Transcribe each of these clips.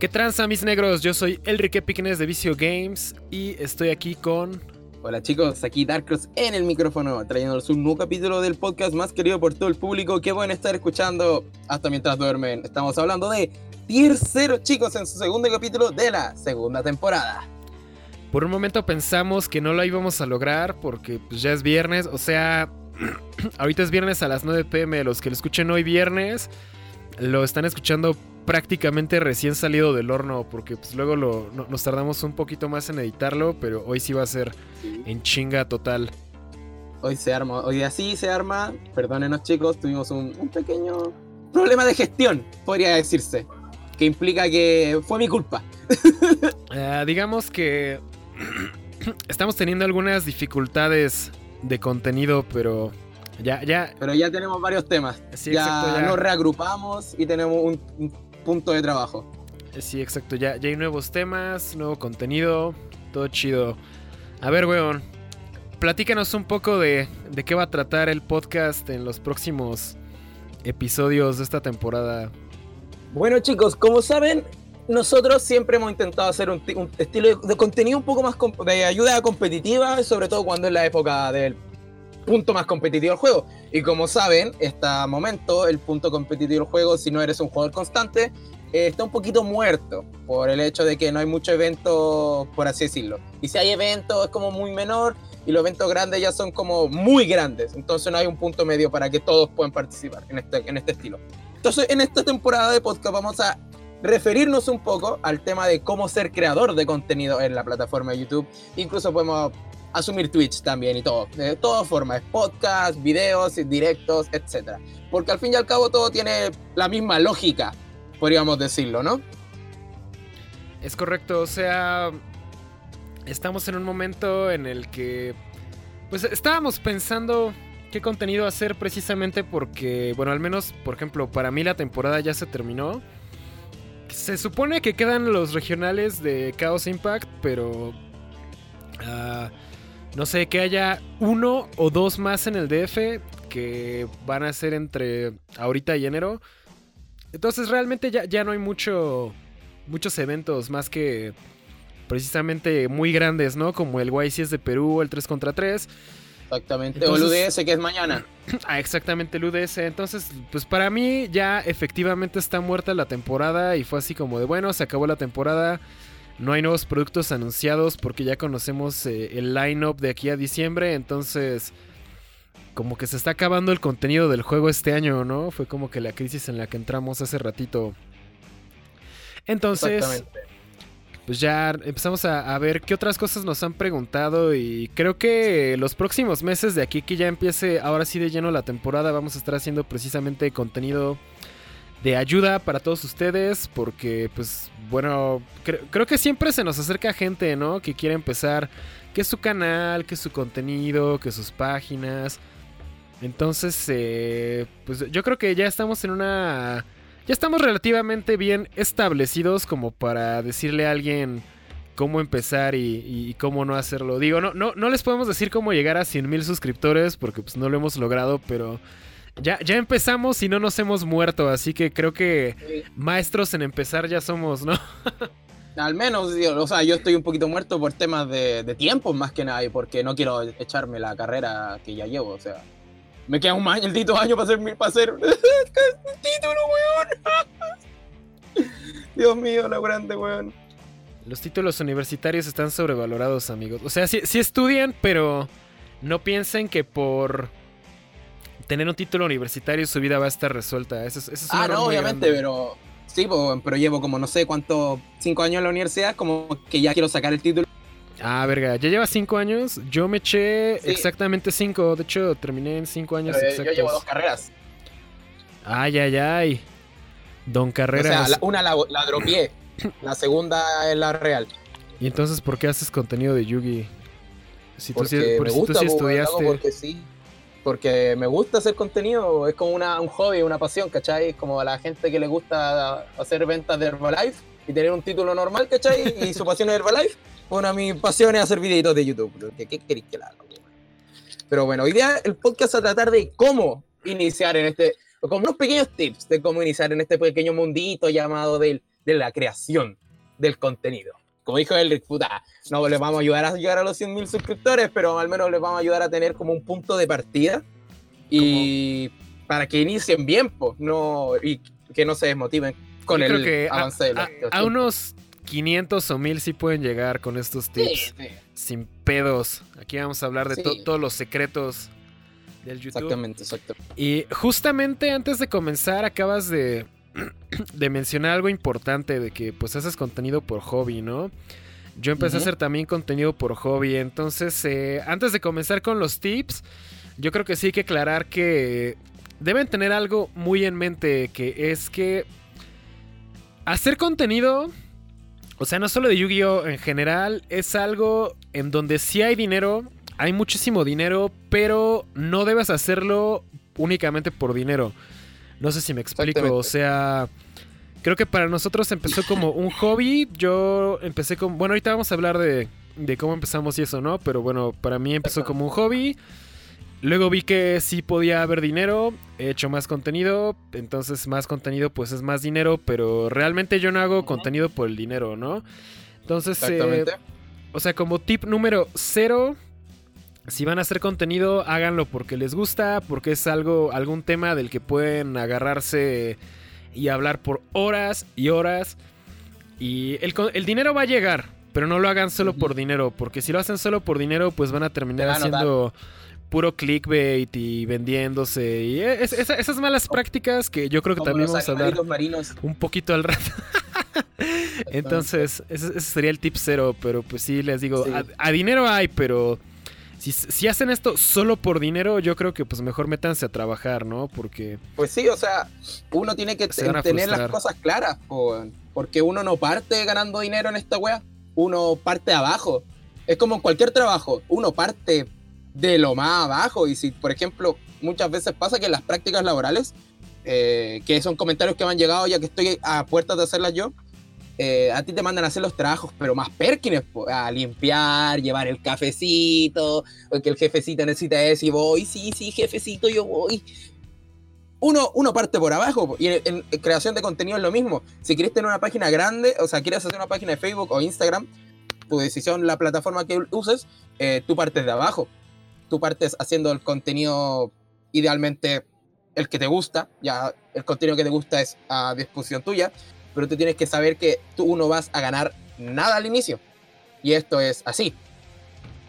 ¿Qué tranza mis negros? Yo soy Enrique Piquenes de Vicio Games y estoy aquí con... Hola chicos, aquí Darkross en el micrófono, trayéndoles un nuevo capítulo del podcast más querido por todo el público que pueden estar escuchando hasta mientras duermen. Estamos hablando de Tier 0 chicos en su segundo capítulo de la segunda temporada. Por un momento pensamos que no lo íbamos a lograr porque pues, ya es viernes, o sea, ahorita es viernes a las 9 pm, los que lo escuchen hoy viernes lo están escuchando prácticamente recién salido del horno, porque pues luego lo, nos tardamos un poquito más en editarlo, pero hoy sí va a ser en chinga total. Hoy se arma, hoy así se arma, perdónenos chicos, tuvimos un, pequeño problema de gestión, podría decirse, que implica que fue mi culpa. Eh, digamos que estamos teniendo algunas dificultades de contenido, pero ya, ya. Pero ya tenemos varios temas. ya, nos reagrupamos y tenemos un, punto de trabajo. Sí, exacto. Ya, ya hay nuevos temas, nuevo contenido, todo chido. A ver, weón, platícanos un poco de, de qué va a tratar el podcast en los próximos episodios de esta temporada. Bueno, chicos, como saben, nosotros siempre hemos intentado hacer un, un, estilo de contenido un poco más de ayuda competitiva, sobre todo cuando es la época del punto más competitivo del juego. Y como saben, este momento, el punto competitivo del juego, si no eres un jugador constante, eh, está un poquito muerto por el hecho de que no hay mucho evento, por así decirlo. Y si hay eventos es como muy menor y los eventos grandes ya son como muy grandes. Entonces no hay un punto medio para que todos puedan participar en este, en este estilo. Entonces en esta temporada de podcast vamos a referirnos un poco al tema de cómo ser creador de contenido en la plataforma de YouTube. Incluso podemos asumir Twitch también y todo. De todas formas, podcast, videos, directos, etc. Porque al fin y al cabo todo tiene la misma lógica, podríamos decirlo, ¿no? Es correcto, o sea, estamos en un momento en el que, pues estábamos pensando qué contenido hacer precisamente porque, bueno, al menos, por ejemplo, para mí la temporada ya se terminó. Se supone que quedan los regionales de Chaos Impact, pero... Uh, no sé, que haya uno o dos más en el DF que van a ser entre ahorita y enero. Entonces realmente ya, ya no hay mucho, muchos eventos más que precisamente muy grandes, ¿no? Como el YCS de Perú, el 3 contra 3. Exactamente, o el UDS que es mañana. Ah, exactamente, el UDS. Entonces, pues para mí ya efectivamente está muerta la temporada y fue así como de, bueno, se acabó la temporada no hay nuevos productos anunciados porque ya conocemos eh, el line-up de aquí a diciembre. Entonces, como que se está acabando el contenido del juego este año, ¿no? Fue como que la crisis en la que entramos hace ratito. Entonces, pues ya empezamos a, a, ver qué otras cosas nos han preguntado y creo que los próximos meses de aquí que ya empiece ahora sí de lleno la temporada vamos a estar haciendo precisamente contenido de ayuda para todos ustedes porque pues bueno creo que siempre se nos acerca gente no que quiere empezar que su canal que su contenido que sus páginas. Entonces eh, pues yo creo que ya estamos en una ya estamos relativamente bien establecidos como para decirle a alguien cómo empezar y, y, cómo no hacerlo. Digo no no no les podemos decir cómo llegar a 100 mil suscriptores porque pues no lo hemos logrado pero ya, ya empezamos y no nos hemos muerto, así que creo que maestros en empezar ya somos, ¿no? Al menos, o sea, yo estoy un poquito muerto por temas de, de tiempo más que nada y porque no quiero echarme la carrera que ya llevo, o sea. Me queda un maldito año para hacer, para hacer título, weón. Dios mío, la grande, weón. Los títulos universitarios están sobrevalorados, amigos. O sea, sí, sí estudian, pero no piensen que por tener un título universitario su vida va a estar resuelta. Eso, es ah, no, obviamente, pero sí, pero llevo como no sé cuánto, cinco años en la universidad, como que ya quiero sacar el título. Ah, verga, ya lleva cinco años. Yo me eché exactamente cinco. De hecho, terminé en cinco años exactos. Yo llevo dos carreras. Ay, ay, ay. Don Carreras. O sea, una la, la dropié. la segunda es la real. ¿Y entonces por qué haces contenido de Yugi? Si tú, sí, por, me gusta, tú sí estudiaste. Porque sí porque me gusta hacer contenido, es como una, un hobby, una pasión, ¿cachai? Como a la gente que le gusta hacer ventas de Herbalife y tener un título normal, ¿cachai? Y su pasión es Herbalife. Bueno, a mi pasión es hacer videitos de YouTube. ¿Qué, qué queréis que la haga? Pero bueno, hoy día el podcast va a tratar de cómo iniciar en este, como unos pequeños tips de cómo iniciar en este pequeño mundito llamado del, de la creación del contenido. Como dijo el puta, no les vamos a ayudar a llegar a los 100.000 suscriptores, pero al menos les vamos a ayudar a tener como un punto de partida y para que inicien bien, pues, no, y que no se desmotiven con el avance de la a, a unos 500 o 1000 sí pueden llegar con estos tips. Sin pedos. Aquí vamos a hablar de todos los secretos del YouTube. Exactamente, exactamente. Y justamente antes de comenzar acabas de, de mencionar algo importante de que pues haces contenido por hobby, ¿no? Yo empecé a hacer también contenido por hobby, entonces eh, antes de comenzar con los tips, yo creo que sí hay que aclarar que deben tener algo muy en mente, que es que hacer contenido o sea, no solo de Yu-Gi-Oh! en general, es algo en donde sí hay dinero, hay muchísimo dinero, pero no debes hacerlo únicamente por dinero. No sé si me explico, o sea, creo que para nosotros empezó como un hobby, yo empecé con, bueno, ahorita vamos a hablar de, de cómo empezamos y eso, ¿no? Pero bueno, para mí empezó como un hobby. Luego vi que sí podía haber dinero, he hecho más contenido, entonces más contenido pues es más dinero, pero realmente yo no hago contenido por el dinero, ¿no? Entonces, eh, o sea, como tip número cero, si van a hacer contenido, háganlo porque les gusta, porque es algo, algún tema del que pueden agarrarse y hablar por horas y horas. Y el, el dinero va a llegar, pero no lo hagan solo por dinero, porque si lo hacen solo por dinero, pues van a terminar haciendo puro clickbait y vendiéndose. Y esas malas prácticas que yo creo que también vamos a hablar un poquito al rato. Entonces, ese, sería el tip cero, pero pues sí, les digo, a, dinero hay, pero si, hacen esto solo por dinero, yo creo que pues mejor métanse a trabajar, ¿no? Porque... Pues sí, o sea, uno tiene que tener las cosas claras, porque uno no parte ganando dinero en esta wea, uno parte abajo. Es como en cualquier trabajo, uno parte de lo más abajo. Y si, por ejemplo, muchas veces pasa que en las prácticas laborales, eh, que son comentarios que me han llegado ya que estoy a puertas de hacerlas yo, eh, a ti te mandan a hacer los trabajos, pero más perkines, a limpiar, llevar el cafecito, que el jefecito necesita eso y voy, sí, sí, jefecito, yo voy. Uno, uno parte por abajo y en, creación de contenido es lo mismo. Si quieres tener una página grande, o sea, quieres hacer una página de Facebook o Instagram, tu decisión, la plataforma que uses, eh, tú partes de abajo tú partes haciendo el contenido idealmente el que te gusta, ya el contenido que te gusta es a disposición tuya, pero tú tienes que saber que tú no vas a ganar nada al inicio. Y esto es así.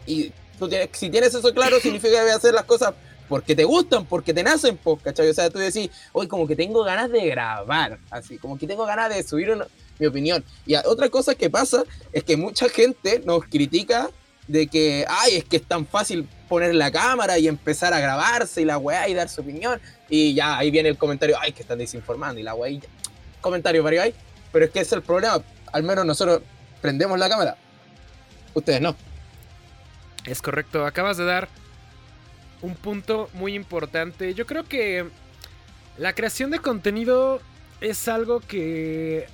Y tú tienes, si tienes eso claro, significa que debes hacer las cosas porque te gustan, porque te nacen, ¿cachai? O sea, tú decís, hoy como que tengo ganas de grabar, así, como que tengo ganas de subir mi opinión. Y otra cosa que pasa es que mucha gente nos critica de que, ay, es que es tan fácil poner la cámara y empezar a grabarse y la weá y dar su opinión. Y ya ahí viene el comentario, ay, que están desinformando y la weá. Y Comentario varios hay, pero es que es el problema. Al menos nosotros prendemos la cámara. Ustedes no. Es correcto, acabas de dar un punto muy importante. Yo creo que la creación de contenido es algo que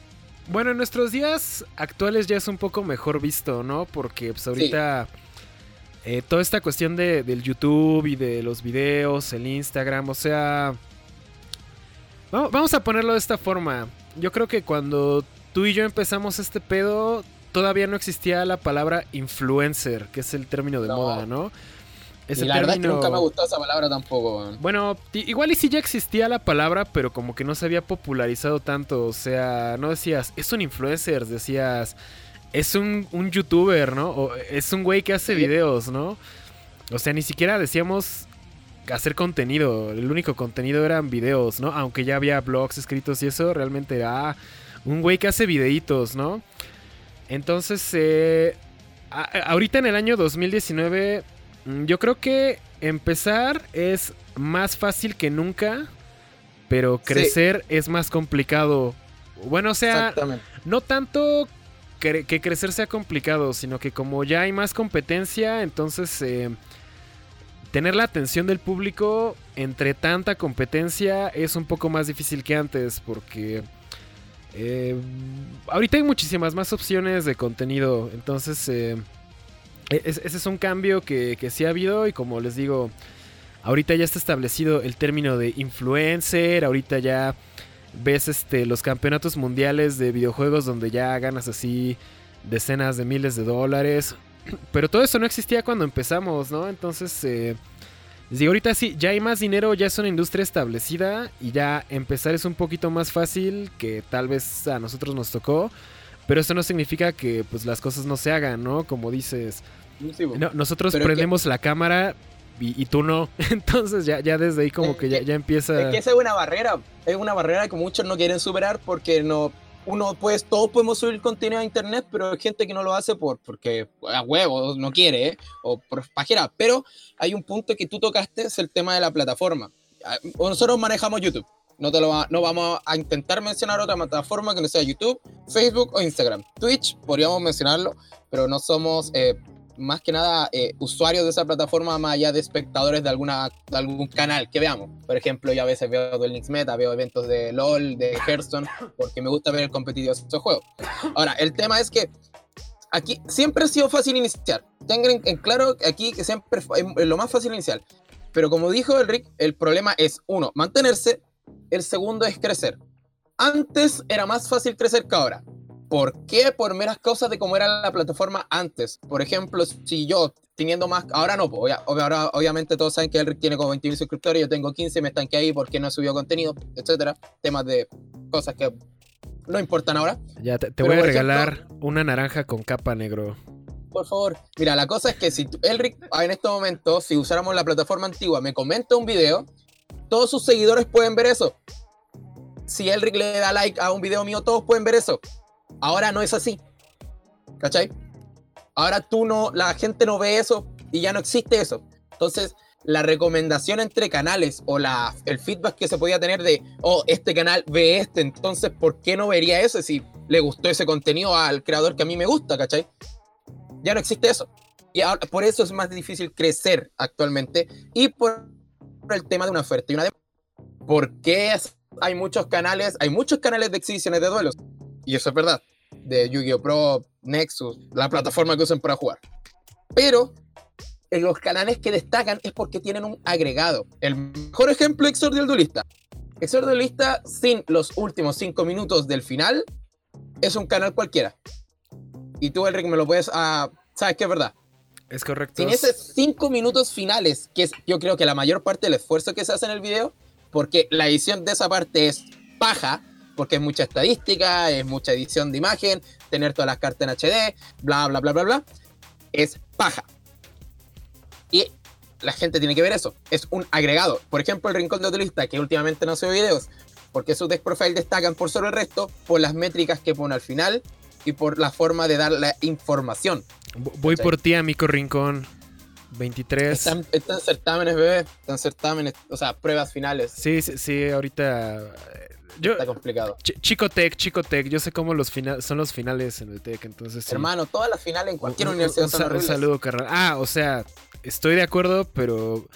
bueno, en nuestros días actuales ya es un poco mejor visto, ¿no? Porque pues ahorita eh, toda esta cuestión de, del YouTube y de los videos, el Instagram, o sea... Vamos a ponerlo de esta forma. Yo creo que cuando tú y yo empezamos este pedo, todavía no existía la palabra influencer, que es el término de moda, ¿no? y la verdad es que nunca me gustó esa palabra tampoco. Bueno, igual y sí ya existía la palabra, pero como que no se había popularizado tanto. O sea, no decías, es un influencer, decías, es un, youtuber, ¿no? O es un güey que hace videos, ¿no? O sea, ni siquiera decíamos hacer contenido. El único contenido eran videos, ¿no? Aunque ya había blogs escritos y eso, realmente era un güey que hace videitos, ¿no? Entonces, eh, ahorita en el año 2019 Mm, yo creo que empezar es más fácil que nunca, pero crecer es más complicado. Bueno, o sea, no tanto que, crecer sea complicado, sino que como ya hay más competencia, entonces eh, tener la atención del público entre tanta competencia es un poco más difícil que antes, porque eh, ahorita hay muchísimas más opciones de contenido, entonces... Eh, e-, ese es un cambio que, que sí ha habido y como les digo, ahorita ya está establecido el término de influencer, ahorita ya ves este, los campeonatos mundiales de videojuegos donde ya ganas así decenas de miles de dólares. Pero todo eso no existía cuando empezamos, ¿no? Entonces, eh, digo, ahorita sí, ya hay más dinero, ya es una industria establecida y ya empezar es un poquito más fácil que tal vez a nosotros nos tocó. Pero eso no significa que pues las cosas no se hagan, ¿no? Como dices, nosotros prendemos la cámara y, tú no. Entonces ya, ya desde ahí como que ya, ya empieza... Es que esa es una barrera, es una barrera que muchos no quieren superar porque no... Uno, pues todos podemos subir contenido a internet, pero hay gente que no lo hace por, porque a huevos no quiere, ¿eh? o por pajera. Pero hay un punto que tú tocaste, es el tema de la plataforma. Ah, nosotros manejamos YouTube. No, te lo no vamos a intentar mencionar otra plataforma que no sea YouTube, Facebook o Instagram. Twitch, podríamos mencionarlo, pero no somos eh, más que nada eh, usuarios de esa plataforma más allá de espectadores de, alguna, de algún canal que veamos. Por ejemplo, yo a veces veo Duel Links Meta, veo eventos de LOL, de Hearthstone, porque me gusta ver el competitivo de estos juegos. Ahora, el tema es que aquí siempre ha sido fácil iniciar. Tengan en claro aquí que siempre es lo más fácil iniciar. Pero como dijo el Rick, el problema es, uno, mantenerse, el segundo es crecer. Antes era más fácil crecer que ahora. ¿Por qué? Por meras cosas de cómo era la plataforma antes. Por ejemplo, si yo teniendo más, ahora no, pues, ahora obviamente todos saben que Elric tiene como 20.000 suscriptores, yo tengo 15, me estanqué ahí porque no he subido contenido, etcétera. Temas de cosas que no importan ahora. Ya, te, voy a regalar una naranja con capa negro. Por favor. Mira, la cosa es que si Elric en este momento, si usáramos la plataforma antigua, me comenta un video, todos sus seguidores pueden ver eso. Si Elric le da like a un video mío, todos pueden ver eso. Ahora no es así. ¿Cachai? Ahora tú no, la gente no ve eso y ya no existe eso. Entonces, la recomendación entre canales o la, el feedback que se podía tener de, oh, este canal ve este, entonces, ¿por qué no vería ese si le gustó ese contenido al creador que a mí me gusta, ¿cachai? Ya no existe eso. Y por eso es más difícil crecer actualmente y por el tema de una oferta y una demanda. ¿Por qué hay muchos canales, hay muchos canales de exhibiciones de duelos? Y eso es verdad, de Yu-Gi-Oh! Pro, Nexus, la plataforma que usan para jugar. Pero en los canales que destacan es porque tienen un agregado. El mejor ejemplo, Exordio el Duelista. Exordio el Duelista, sin los últimos 5 minutos del final, es un canal cualquiera. Y tú, Enrique, me lo puedes. Uh, sabes que es verdad. Es correcto. Sin esos 5 minutos finales, que es yo creo que la mayor parte del esfuerzo que se hace en el video, porque la edición de esa parte es paja, porque es mucha estadística, es mucha edición de imagen, tener todas las cartas en HD, bla, bla, bla, bla, bla. Es paja. Y la gente tiene que ver eso. Es un agregado. Por ejemplo, el Rincón de Utilista, que últimamente no ve videos, porque sus deck profile destacan por sobre el resto, por las métricas que pone al final y por la forma de dar la información. Voy por ti, amigo Rincón. 23. Están, están certámenes, bebé. Están certámenes, o sea, pruebas finales. Sí, sí, sí, ahorita está complicado. chico Tech, Chico Tech, yo sé cómo los son los finales en el Tech, entonces. Hermano, todas las finales en cualquier universidad un, son Un saludo, carnal. Ah, o sea, estoy de acuerdo, pero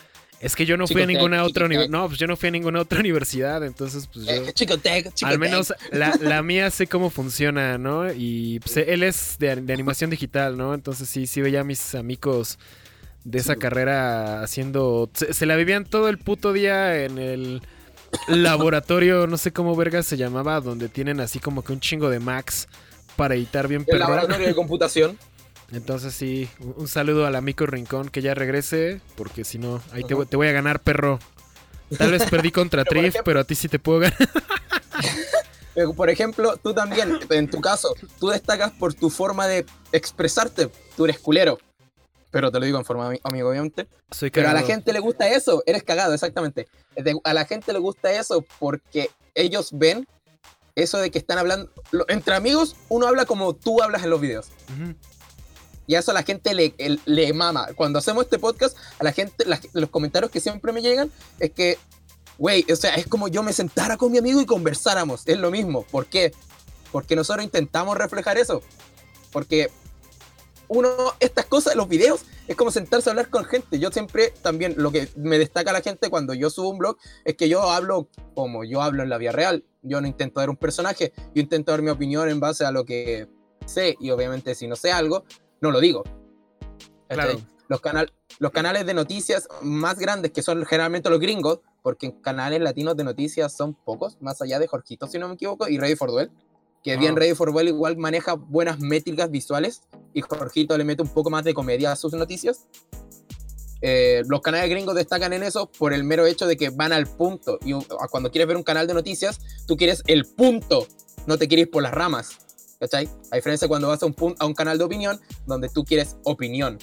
es que yo no fui a ninguna otra universidad. No, pues yo no fui a ninguna otra universidad, entonces pues yo. Eh, chico Tech, Al menos la, mía sé cómo funciona, ¿no? Y pues, él es de, animación digital, ¿no? Entonces sí, sí veía a mis amigos de esa carrera haciendo. se, la vivían todo el puto día en el laboratorio, no sé cómo verga se llamaba, donde tienen así como que un chingo de Max para editar bien El laboratorio de computación. Entonces sí, un, saludo al amigo Rincón que ya regrese, porque si no, ahí te, voy a ganar, perro. Tal vez perdí contra Trif, pero a ti sí te puedo ganar. por ejemplo, tú también, en tu caso, tú destacas por tu forma de expresarte. Tú eres culero pero te lo digo en forma amigo, obviamente. Soy pero a la gente le gusta eso, eres cagado, exactamente. a la gente le gusta eso porque ellos ven eso de que están hablando. entre amigos, uno habla como tú hablas en los videos. Y a eso a la gente le, le, mama. Cuando hacemos este podcast, a la gente, los comentarios que siempre me llegan es que, güey, o sea, es como yo me sentara con mi amigo y conversáramos. Es lo mismo. ¿Por qué? Porque nosotros intentamos reflejar eso. Porque uno, estas cosas, los videos, es como sentarse a hablar con gente. Yo siempre, también, lo que me destaca la gente cuando yo subo un blog, es que yo hablo como yo hablo en la vida real. Yo no intento dar un personaje, yo intento dar mi opinión en base a lo que sé, y obviamente si no sé algo, no lo digo. Claro. Los, canal, los canales de noticias más grandes, que son generalmente los gringos, porque en canales latinos de noticias son pocos, más allá de Jorgito, si no me equivoco, y Ready for Duel. Que bien, Ah. Ready for Duel igual maneja buenas métricas visuales y Jorgito le mete un poco más de comedia a sus noticias. Eh, los canales gringos destacan en eso por el mero hecho de que van al punto. Y cuando quieres ver un canal de noticias, tú quieres el punto, no te quieres ir por las ramas. ¿Cachai? A diferencia de cuando vas a un, a un canal de opinión, donde tú quieres opinión,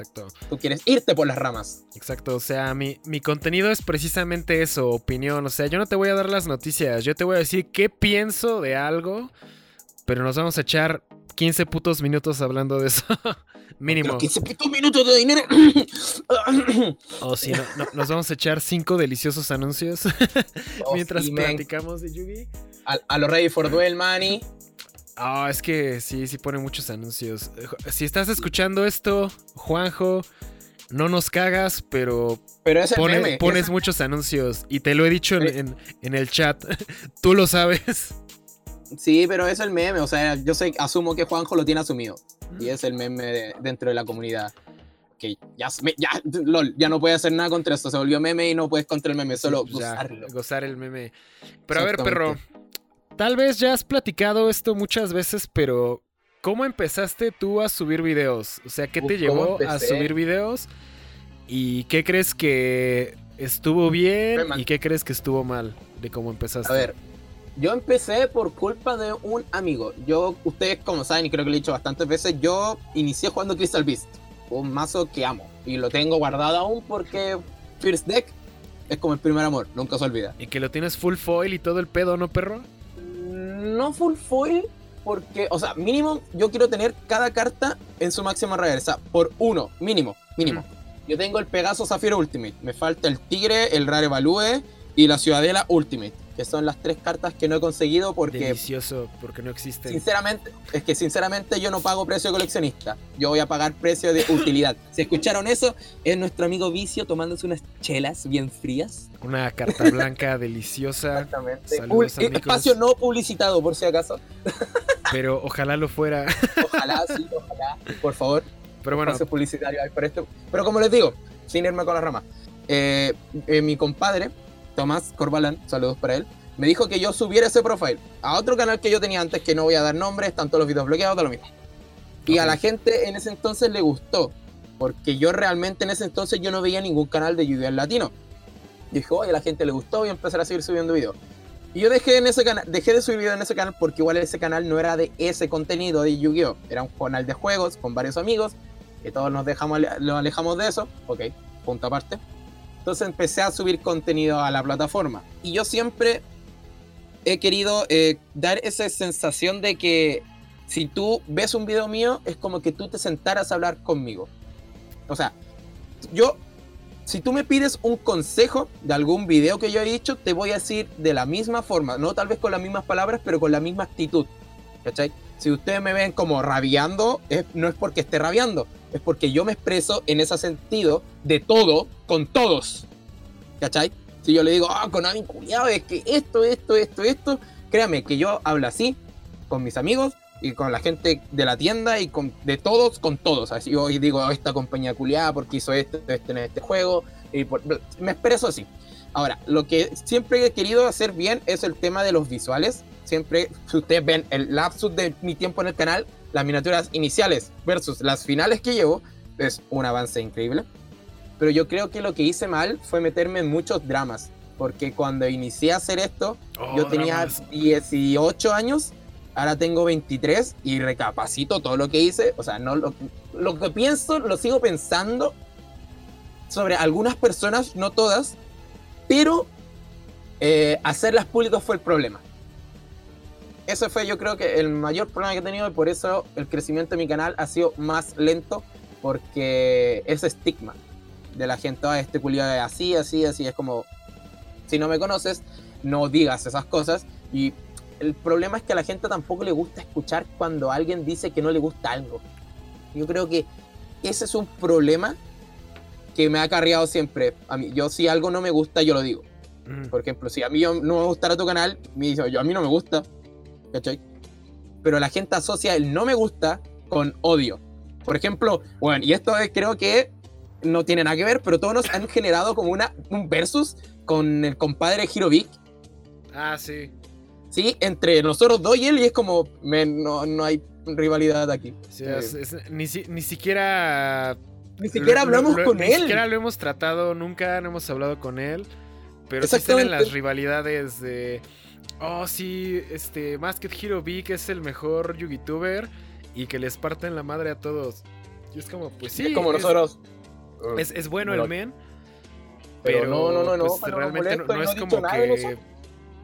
Exacto. tú quieres irte por las ramas. Exacto, o sea, mi, mi contenido es precisamente eso, opinión. O sea, yo no te voy a dar las noticias, yo te voy a decir qué pienso de algo, pero nos vamos a echar 15 putos minutos hablando de eso. Mínimo. Los 15 putos minutos de dinero. O si no, no, nos vamos a echar 5 deliciosos anuncios Oh, mientras sí, platicamos de Yugi. a, a los Ready for Duel, Manny. Ah, es que sí, sí pone muchos anuncios. Eh, Si estás escuchando esto, Juanjo, no nos cagas, pero Pero es el pone- meme. pones muchos anuncios. Y te lo he dicho en, en- en el chat. Tú lo sabes. Sí, pero es el meme. O sea, yo sé, asumo que Juanjo lo tiene asumido. Y es el meme de- dentro de la comunidad. Que ya, ya, lol, ya no puede hacer nada contra esto. Se volvió meme y no puedes contra el meme, solo ya, gozarlo. gozar el meme. Pero a ver, perro. Tal vez ya has platicado esto muchas veces, pero ¿cómo empezaste tú a subir videos? O sea, ¿qué te Uf, ¿cómo llevó a subir videos? ¿Y qué crees que estuvo bien y qué crees que estuvo mal de cómo empezaste? A ver, yo empecé por culpa de un amigo. Yo, ustedes como saben, y creo que lo he dicho bastantes veces, yo inicié jugando Crystal Beast, un mazo que amo. Y lo tengo guardado aún porque First Deck es como el primer amor, nunca se olvida. Y que lo tienes full foil y todo el pedo, ¿no, perro? No full foil, porque, o sea, mínimo, yo quiero tener cada carta en su máxima reversa, por uno, mínimo, mínimo. Yo tengo el Pegaso Zafiro Ultimate, me falta el Tigre, el Rare Value y la Ciudadela Ultimate, que son las tres cartas que no he conseguido porque Delicioso, porque no existen. Sinceramente, es que sinceramente yo no pago precio de coleccionista. Yo voy a pagar precio de utilidad. Si escucharon eso, es nuestro amigo Vicio tomándose unas chelas bien frías. Una carta blanca deliciosa, Exactamente. Saludos, espacio no publicitado, por si acaso. pero ojalá lo fuera. Ojalá, sí, ojalá. Por favor, Pero bueno, publicitario hay por esto. Pero como les digo, sin irme con la rama, eh, eh, mi compadre, Tomás Corbalán, saludos para él, me dijo que yo subiera ese profile a otro canal que yo tenía antes, que no voy a dar nombres, están todos los videos bloqueados, da lo mismo. Y a la gente en ese entonces le gustó, porque yo realmente en ese entonces yo no veía ningún canal de Yu-Gi-Oh! latino. Dije, oye, a la gente le gustó, voy a empezar a seguir subiendo videos. Y yo dejé, en ese canal, dejé de subir videos en ese canal porque igual ese canal no era de ese contenido de Yu-Gi-Oh! Era un canal de juegos con varios amigos, que todos nos dejamos, lo alejamos de eso. Ok, punto aparte. Entonces empecé a subir contenido a la plataforma. Y yo siempre he querido eh, dar esa sensación de que si tú ves un video mío, es como que tú te sentaras a hablar conmigo. O sea, yo, si tú me pides un consejo de algún video que yo he dicho, te voy a decir de la misma forma, no tal vez con las mismas palabras, pero con la misma actitud. ¿Cachai? Si ustedes me ven como rabiando, es- no es porque esté rabiando, es porque yo me expreso en ese sentido de todo con todos. ¿Cachai? Si yo le digo, ah, con alguien culiado, es que esto, esto, esto, esto, créame que yo hablo así con mis amigos y con la gente de la tienda y con de todos con todos. Así yo digo, "Oh, esta compañía culiada porque hizo esto, esto en este juego. Y por- me expreso así. Ahora, lo que siempre he querido hacer bien es el tema de los visuales. Siempre, si ustedes ven el lapsus de mi tiempo en el canal, las miniaturas iniciales versus las finales que llevo, es un avance increíble. Pero yo creo que lo que hice mal fue meterme en muchos dramas. Porque cuando inicié a hacer esto, Oh, yo tenía dramas. 18 años, ahora tengo 23 y recapacito todo lo que hice. O sea, no lo, lo que pienso, lo sigo pensando sobre algunas personas, no todas, pero eh, hacerlas públicas fue el problema. Ese fue yo creo que el mayor problema que he tenido y por eso el crecimiento de mi canal ha sido más lento porque ese estigma de la gente, ah, este culiado es así, así, así, es como, si no me conoces, no digas esas cosas y el problema es que a la gente tampoco le gusta escuchar cuando alguien dice que no le gusta algo. Yo creo que ese es un problema que me ha acarreado siempre. A mí, yo si algo no me gusta, yo lo digo. Mm. Por ejemplo, si a mí no me gustara tu canal, me dice, yo a mí no me gusta. ¿Cachai? Pero la gente asocia el no me gusta con odio. Por ejemplo, bueno, y esto es- creo que no tiene nada que ver, pero todos nos han generado como una, un versus con el compadre Hirovic. Ah, sí. Sí, entre nosotros dos y él, y es como, no, no hay rivalidad aquí. Sí, Eh, es- es- ni, si- ni siquiera. ni siquiera lo- hablamos lo- con Ni él. siquiera lo hemos tratado, nunca no hemos hablado con él. Pero sí Exactamente. las rivalidades de. Oh, sí, este. Masked Hero B, que es el mejor YouTuber. Y que les parten la madre a todos. Y es como, pues sí. es como es- nosotros. Es, es bueno el men. pero Pero, no, no, no, no, pues, pero realmente no, molesto, no y no es como que.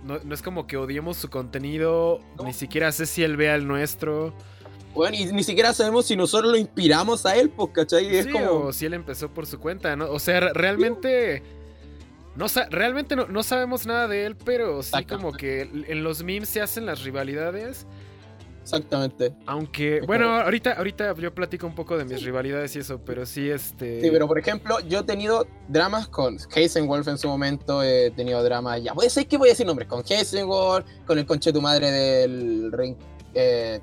No, no es como que odiemos su contenido. Ni siquiera sé si él vea el nuestro. Bueno, y ni siquiera sabemos si nosotros lo inspiramos a él, pues, ¿cachai? Es como. o si él empezó por su cuenta, ¿no? O sea, re- realmente. No sa- realmente no, no sabemos nada de él, pero sí Exacto. como que en los memes se hacen las rivalidades. Exactamente. Aunque, bueno, ahorita, ahorita yo platico un poco de mis rivalidades y eso, pero sí, este. Sí, pero por ejemplo, yo he tenido dramas con Heisenwolf en su momento, he tenido dramas, ya, voy a decir que voy a decir nombres, con Heisenwolf, con el conche tu madre del Ring- eh,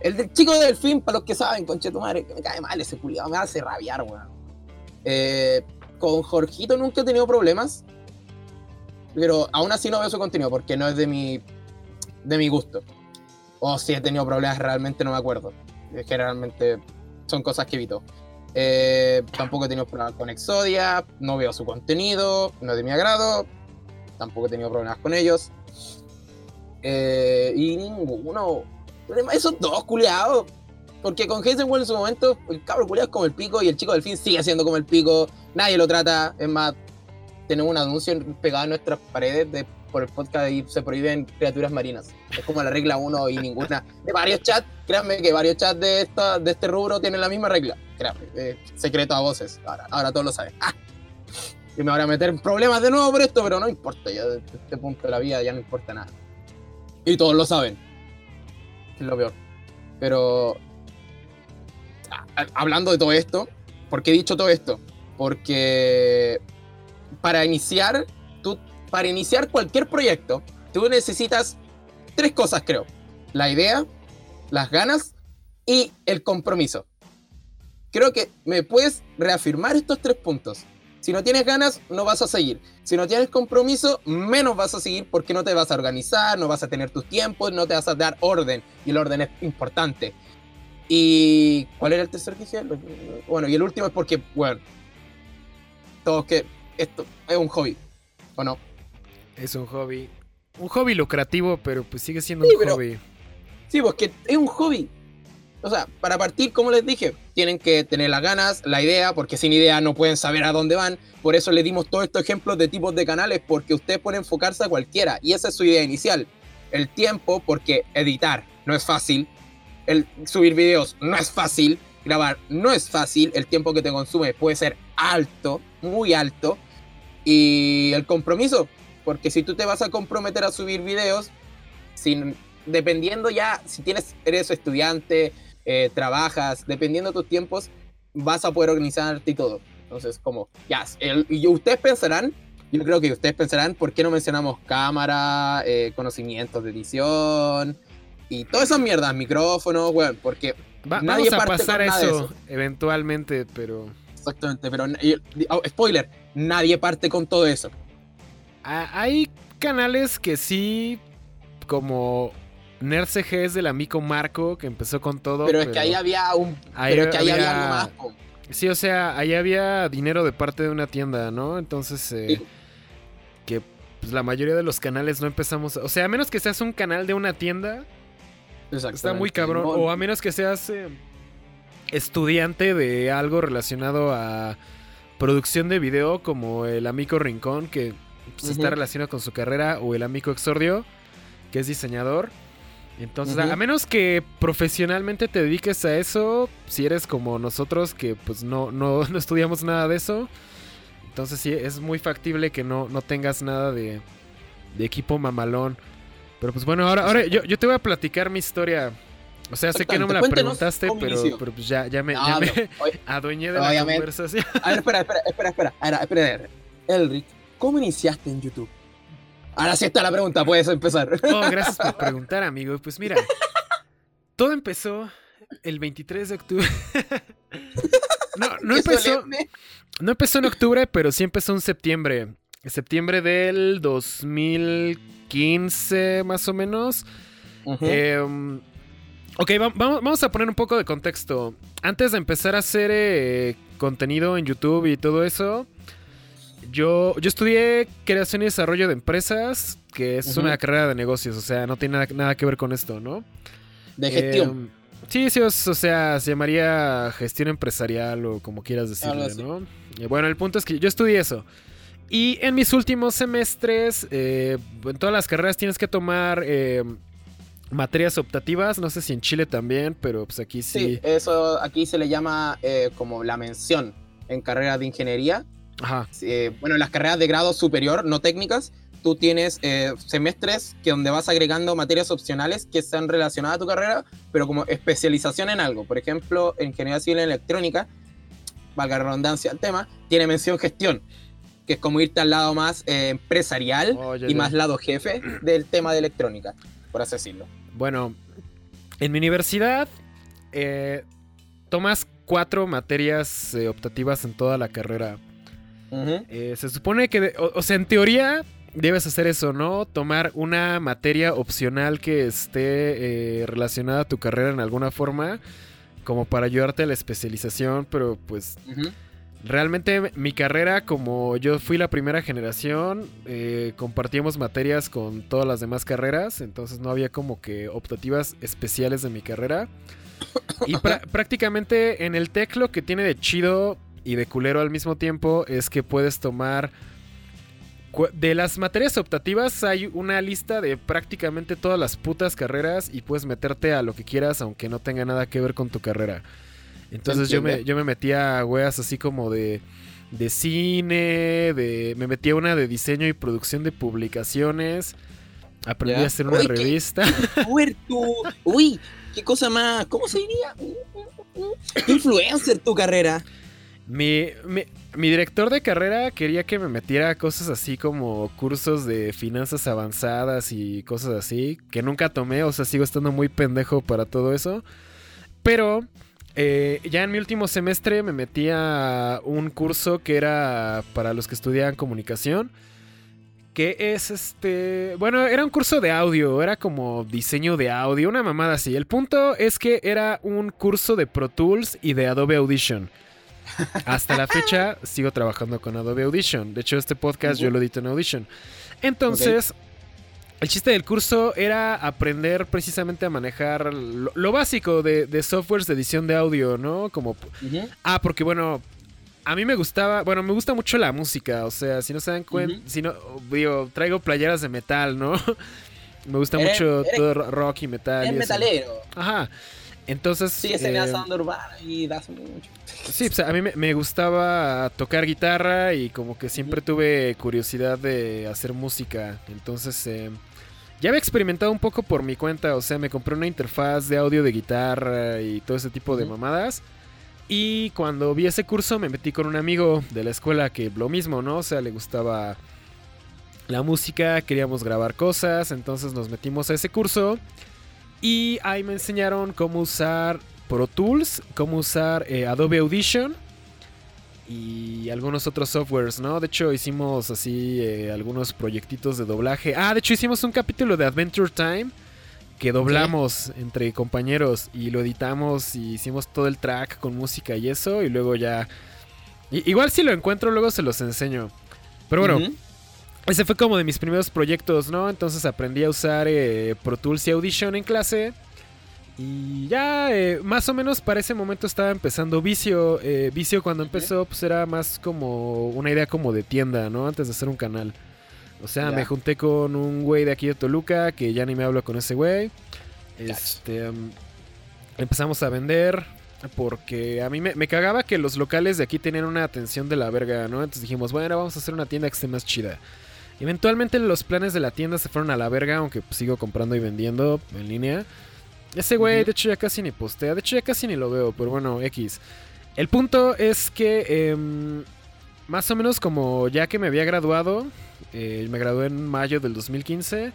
el del chico del film, para los que saben, conche tu madre, que me cae mal ese culiado, me hace rabiar, weón. Eh, con Jorgito nunca he tenido problemas, pero aún así no veo su contenido porque no es de mi, de mi gusto. O si he tenido problemas, realmente no me acuerdo. Generalmente son cosas que evito. Eh, tampoco he tenido problemas con Exodia, no veo su contenido, no es de mi agrado, tampoco he tenido problemas con ellos. Eh, y ninguno. Esos dos culiados. Porque con Heisenwell en su momento, el cabro culiado es como el pico y el chico del fin sigue siendo como el pico. Nadie lo trata. Es más, tenemos un anuncio pegado en nuestras paredes de, por el podcast y se prohíben criaturas marinas. Es como la regla uno y ninguna. De varios chats, créanme que varios chats de, esta, de este rubro tienen la misma regla. Créanme, secreto a voces. Ahora, ahora todos lo saben. ¡Ah! Y me voy a meter en problemas de nuevo por esto, pero no importa. Ya desde este punto de la vida ya no importa nada. Y todos lo saben. Es lo peor. Pero. Hablando de todo esto, ¿por qué he dicho todo esto? Porque para iniciar, tú, para iniciar cualquier proyecto, tú necesitas tres cosas, creo. La idea, las ganas y el compromiso. Creo que me puedes reafirmar estos tres puntos. Si no tienes ganas, no vas a seguir. Si no tienes compromiso, menos vas a seguir porque no te vas a organizar, no vas a tener tus tiempos, no te vas a dar orden. Y el orden es importante. ¿Y cuál era el tercer dije? Bueno, y el último es porque, bueno, todos que esto es un hobby, ¿o no? Es un hobby. Un hobby lucrativo, pero pues sigue siendo Sí, un pero- hobby. Sí, porque es un hobby. O sea, para partir, como les dije, tienen que tener las ganas, la idea, porque sin idea no pueden saber a dónde van. Por eso les dimos todos estos ejemplos de tipos de canales, porque usted puede enfocarse a cualquiera. Y esa es su idea inicial. El tiempo, porque editar no es fácil. El subir videos no es fácil. Grabar no es fácil. El tiempo que te consume puede ser alto, muy alto. Y el compromiso, porque si tú te vas a comprometer a subir videos, sin, dependiendo ya, si tienes, eres estudiante, eh, trabajas, dependiendo de tus tiempos, vas a poder organizarte y todo. Entonces, como, ya, el- y ustedes pensarán, yo creo que ustedes pensarán, ¿por qué no mencionamos cámara, eh, conocimientos de edición y todas esas mierdas, micrófonos, bueno, porque Va- nadie vamos a parte pasar eso, eso. eventualmente, pero. exactamente, pero oh, spoiler, nadie parte con todo eso. Hay canales que sí, como NerdCG es del amigo Marco, que empezó con todo. Pero es que ahí había un, ahí pero que ahí había había- algo más. po. Sí, o sea, ahí había dinero de parte de una tienda, ¿no? Entonces, eh, Sí. que pues, la mayoría de los canales no empezamos. O sea, a menos que seas un canal de una tienda, está muy cabrón. O a menos que seas eh, estudiante de algo relacionado a producción de video, como el amigo Rincón, que pues, está relacionado con su carrera, o el amigo Exordio, que es diseñador. Entonces, a- menos que profesionalmente te dediques a eso, si eres como nosotros, que pues no, no, no estudiamos nada de eso, entonces sí, es muy factible que no, no tengas nada de, de equipo mamalón. Pero pues bueno, ahora, ahora yo, yo te voy a platicar mi historia. O sea, sé que no me la preguntaste, pero, pero pues ya, ya me, No, ya me pero, oye, adueñé de la Obviamente. conversación. A ver, espera, espera, espera, espera. Espera. Elric, ¿cómo iniciaste en YouTube? Ahora sí está la pregunta, puedes empezar. Oh, gracias por preguntar, amigo. Pues mira, todo empezó el 23 de octubre. No, no empezó, no empezó en octubre, pero sí empezó en septiembre. Septiembre del 2015, más o menos. Em, ok, vamos a poner un poco de contexto. Antes de empezar a hacer eh, contenido en YouTube y todo eso, yo, yo estudié creación y desarrollo de empresas, que es una carrera de negocios, o sea, no tiene nada, que ver con esto, ¿no? De gestión. Em, sí, sí, o, sea, se llamaría gestión empresarial o como quieras decirle, ¿no? bueno, el punto es que yo estudié eso. Y en mis últimos semestres, eh, en todas las carreras tienes que tomar em, materias optativas, no sé si en Chile también, pero pues aquí sí. Sí, eso aquí se le llama eh, como la mención en carreras de ingeniería Ajá. Eh, bueno, en las carreras de grado superior, no técnicas, tú tienes eh, semestres que donde vas agregando materias opcionales que están relacionadas a tu carrera, pero como especialización en algo. Por ejemplo, en ingeniería civil en electrónica, valga la redundancia al tema, tiene mención gestión, que es como irte al lado más eh, empresarial oh, y más lado jefe del tema de electrónica, por así decirlo. Bueno, en mi universidad tomas cuatro materias optativas en toda la carrera. Eh, se supone que, o, sea, en teoría debes hacer eso, ¿no? Tomar una materia opcional que esté eh, relacionada a tu carrera en alguna forma, como para ayudarte a la especialización, pero pues... Realmente mi carrera, como yo fui la primera generación, eh, compartíamos materias con todas las demás carreras, entonces no había como que optativas especiales de mi carrera. Y prácticamente en el TEC lo que tiene de chido y de culero al mismo tiempo es que puedes tomar... De las materias optativas hay una lista de prácticamente todas las putas carreras y puedes meterte a lo que quieras aunque no tenga nada que ver con tu carrera. Entonces yo me, yo me metía a weas así como de, de cine, de, me metía una de diseño y producción de publicaciones. Aprendí a hacer una revista. Qué Uy, qué cosa más. ¿Cómo se diría? Influencer tu carrera. Mi, mi, director de carrera quería que me metiera a cosas así como cursos de finanzas avanzadas y cosas así, que nunca tomé, o sea, sigo estando muy pendejo para todo eso. Pero eh, ya en mi último semestre me metí a un curso que era para los que estudiaban comunicación. Que es este. Bueno, era un curso de audio, era como diseño de audio, una mamada así. El punto es que era un curso de Pro Tools y de Adobe Audition. Hasta la fecha sigo trabajando con Adobe Audition. De hecho, este podcast yo lo edito en Audition. Entonces, el chiste del curso era aprender precisamente a manejar lo, básico de, softwares de edición de audio, ¿no? Como... Ah, porque bueno, a mí me gustaba, bueno, me gusta mucho la música, o sea, si no se dan cuenta, si no, digo, traigo playeras de metal, ¿no? me gusta mucho todo rock y metal. Es metalero. Ajá. Entonces. Sí, ese eh, urbano y das mucho. Sí, pues a mí me, gustaba tocar guitarra y como que siempre tuve curiosidad de hacer música. Entonces, eh, ya había experimentado un poco por mi cuenta. O sea, me compré una interfaz de audio de guitarra y todo ese tipo de mamadas. Y cuando vi ese curso me metí con un amigo de la escuela que lo mismo, ¿no? O sea, le gustaba la música, queríamos grabar cosas, entonces nos metimos a ese curso. Y ahí me enseñaron cómo usar Pro Tools, cómo usar eh, Adobe Audition y algunos otros softwares, ¿no? De hecho, hicimos así eh, algunos proyectitos de doblaje. Ah, de hecho, hicimos un capítulo de Adventure Time que doblamos entre compañeros y lo editamos y hicimos todo el track con música y eso. Y luego ya. igual si lo encuentro, luego se los enseño. Pero bueno. Ese fue como de mis primeros proyectos, ¿no? Entonces aprendí a usar eh, Pro Tools y Audition en clase. Y ya eh, más o menos para ese momento estaba empezando Vicio. Eh, Vicio cuando empezó pues era más como una idea como de tienda, ¿no? Antes de hacer un canal. O sea, me junté con un güey de aquí de Toluca que ya ni me hablo con ese güey. Este, um, empezamos a vender porque a mí me, me, cagaba que los locales de aquí tenían una atención de la verga, ¿no? Entonces dijimos, bueno, vamos a hacer una tienda que esté más chida. Eventualmente los planes de la tienda se fueron a la verga, aunque sigo comprando y vendiendo en línea. Ese güey, de hecho, ya casi ni postea. De hecho, ya casi ni lo veo, pero bueno, X. El punto es que, em, más o menos como ya que me había graduado, eh, me gradué en mayo del 2015,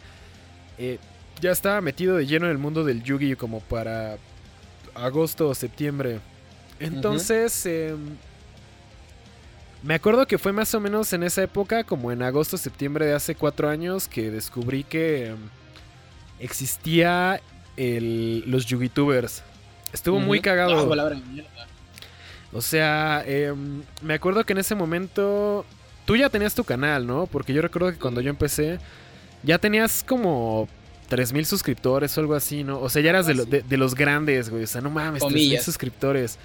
eh, ya estaba metido de lleno en el mundo del Yugi como para agosto o septiembre. Entonces, Me acuerdo que fue más o menos en esa época, como en agosto, septiembre de hace cuatro años, que descubrí que um, existía el, los YouTubers. Estuvo muy cagado. Ah, palabra de mierda. O sea, em, me acuerdo que en ese momento tú ya tenías tu canal, ¿no? Porque yo recuerdo que cuando yo empecé ya tenías como 3000 suscriptores o algo así, ¿no? O sea, ya eras de, lo- de- de los grandes, güey. O sea, no mames, 3000 Comillas. suscriptores.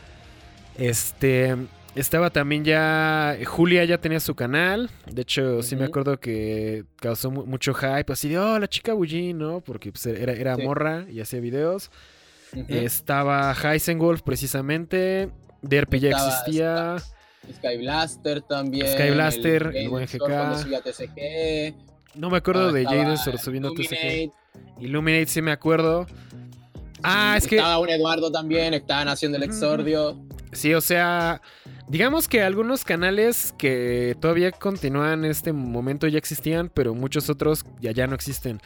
Este, estaba también ya Julia ya tenía su canal. De hecho, sí me acuerdo que causó mu- mucho hype, así de, "Oh, la chica Bullín", ¿no? Porque pues, era, era Sí. morra y hacía videos. Estaba Heisenwolf precisamente. Derpy ya Estaba- existía. Sky Blaster también. Sky Blaster, el Jaden buen GK. No me acuerdo de estaba Jaden subiendo TCG. Illuminate, Illuminate sí me acuerdo. Ah, es que Estaba un Eduardo también, estaban haciendo el exordio. Sí, o sea, digamos que algunos canales que todavía continúan en este momento ya existían, pero muchos otros ya, ya no existen.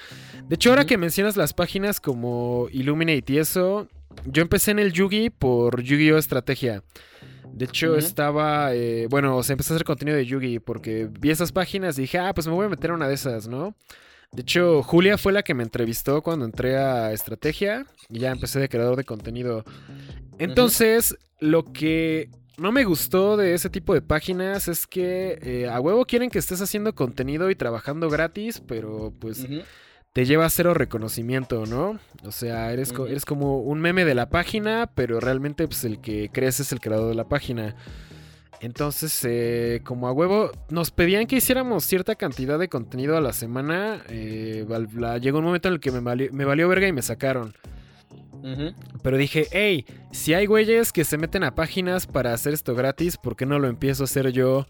De hecho, ahora que mencionas las páginas como Illuminate y eso, yo empecé en el Yugi por Yu-Gi-Oh! Estrategia. De hecho, estaba, eh, bueno, o sea, empecé a hacer contenido de Yugi porque vi esas páginas y dije, ah, pues me voy a meter a una de esas, ¿no? De hecho, Julia fue la que me entrevistó cuando entré a Estrategia y ya empecé de creador de contenido. Entonces, lo que no me gustó de ese tipo de páginas es que eh, a huevo quieren que estés haciendo contenido y trabajando gratis, pero pues te lleva cero reconocimiento, ¿no? O sea, eres, co- eres como un meme de la página, pero realmente pues, el que crees es el creador de la página. Entonces, eh, como a huevo, nos pedían que hiciéramos cierta cantidad de contenido a la semana. eh, la- llegó un momento en el que me valió, me valió verga y me sacaron. Pero dije, hey, si hay güeyes que se meten a páginas para hacer esto gratis, ¿por qué no lo empiezo a hacer yo?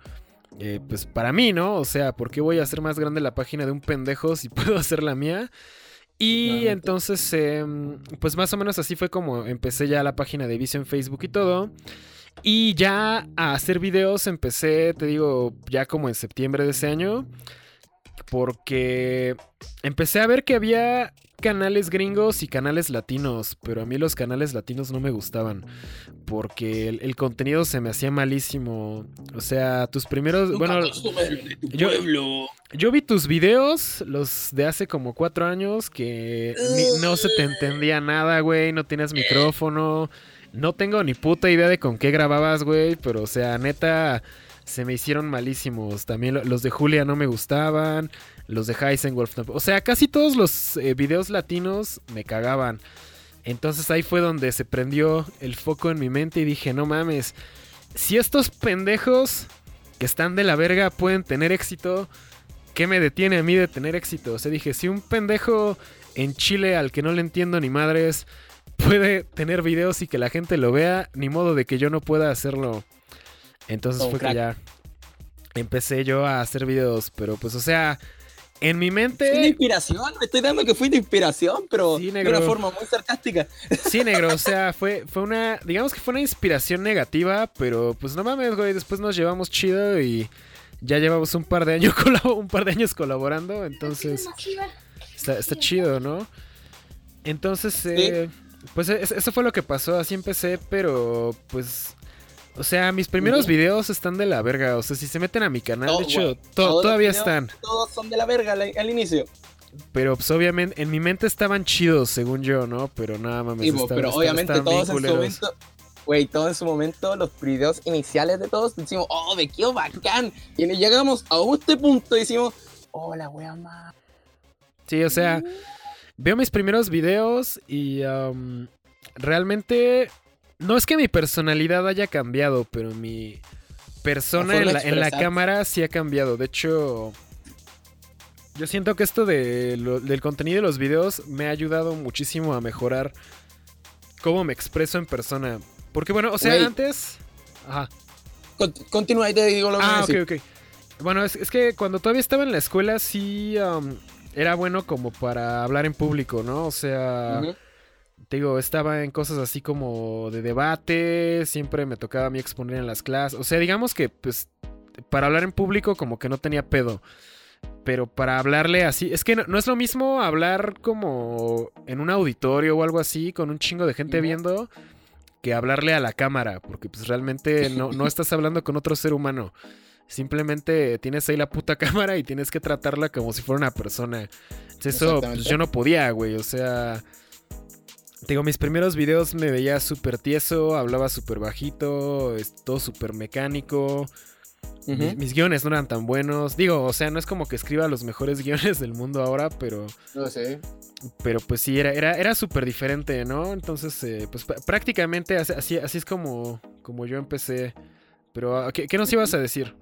Eh, pues para mí, ¿no? O sea, ¿por qué voy a hacer más grande la página de un pendejo si puedo hacer la mía? Y entonces, em, pues más o menos así fue como empecé ya la página de Vicio en Facebook y todo. Y ya a hacer videos empecé, te digo, ya como en septiembre de ese año. Porque empecé a ver que había canales gringos y canales latinos, pero a mí los canales latinos no me gustaban, porque el, el contenido se me hacía malísimo. O sea, tus primeros, Nunca bueno, de tu yo- pueblo. yo vi tus videos, los de hace como cuatro años, que ni- no se te entendía nada, güey, no tenías micrófono, no tengo ni puta idea de con qué grababas, güey, pero o sea, neta, se me hicieron malísimos. También lo- los de Julia no me gustaban, los de Heisenwolf tampoco. O sea, casi todos los eh, videos latinos me cagaban. Entonces ahí fue donde se prendió el foco en mi mente y dije, no mames, si estos pendejos que están de la verga pueden tener éxito, ¿qué me detiene a mí de tener éxito? O sea, dije, si un pendejo en Chile al que no le entiendo ni madres puede tener videos y que la gente lo vea, ni modo de que yo no pueda hacerlo. Entonces Todo fue crack. que ya empecé yo a hacer videos, pero pues o sea, en mi Fui de mente... inspiración, me estoy dando que fui de inspiración, pero Sí, de una forma muy sarcástica. Sí, negro, o sea, fue, fue una, digamos que fue una inspiración negativa, pero pues no mames, güey, después nos llevamos chido y ya llevamos un par de años, un par de años colaborando, entonces está, está chido, ¿no? Entonces, eh, pues es- eso fue lo que pasó, así empecé, pero pues, o sea, mis primeros videos están de la verga, o sea, si se meten a mi canal, Todo, de hecho, güey, to- todavía videos- están, Todos son de la verga al, al inicio. pero pues obviamente en mi mente estaban chidos, según yo, ¿no? Pero nada mames, Sí, estaban- pero estaban- obviamente estaban todos en su momento. Güey, todos en su momento, los videos iniciales de todos, decimos, oh, me quedo bacán. Y llegamos a este punto y decimos, oh, la wea más. Sí, o sea, veo mis primeros videos y realmente no es que mi personalidad haya cambiado, pero mi persona La en la, en cámara sí ha cambiado. De hecho, yo siento que esto de lo- del contenido de los videos me ha ayudado muchísimo a mejorar cómo me expreso en persona. Porque bueno, o sea, antes... Ajá. Con- Continúa y te digo lo que Ah, ok, ok. Bueno, es, es que cuando todavía estaba en la escuela sí era bueno como para hablar en público, ¿no? O sea, te digo, estaba en cosas así como de debate, siempre me tocaba a mí exponer en las clases. O sea, digamos que pues para hablar en público como que no tenía pedo. Pero para hablarle así, es que no, no es lo mismo hablar como en un auditorio o algo así, con un chingo de gente viendo, que hablarle a la cámara, porque pues realmente no, no estás hablando con otro ser humano. Simplemente tienes ahí la puta cámara y tienes que tratarla como si fuera una persona. Eso pues, yo no podía, güey. O sea, digo, mis primeros videos me veía súper tieso, hablaba súper bajito, todo súper mecánico. mis, guiones no eran tan buenos. Digo, o sea, no es como que escriba los mejores guiones del mundo ahora, pero. No sé. Pero pues sí, era, era, era súper diferente, ¿no? Entonces, eh, pues prácticamente así, así es como, como yo empecé. Pero, ¿qué, ¿qué, nos ibas a decir?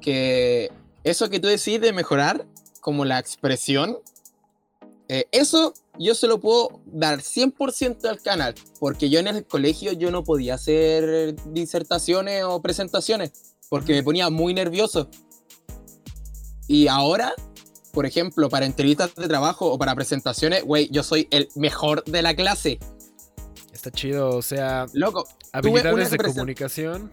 Que eso que tú decís de mejorar, como la expresión, eh, eso yo se lo puedo dar 100% al canal, porque yo en el colegio yo no podía hacer disertaciones o presentaciones, porque me ponía muy nervioso. Y ahora, por ejemplo, para entrevistas de trabajo o para presentaciones, güey, yo soy el mejor de la clase. Está chido, o sea, loco, habilidades de comunicación.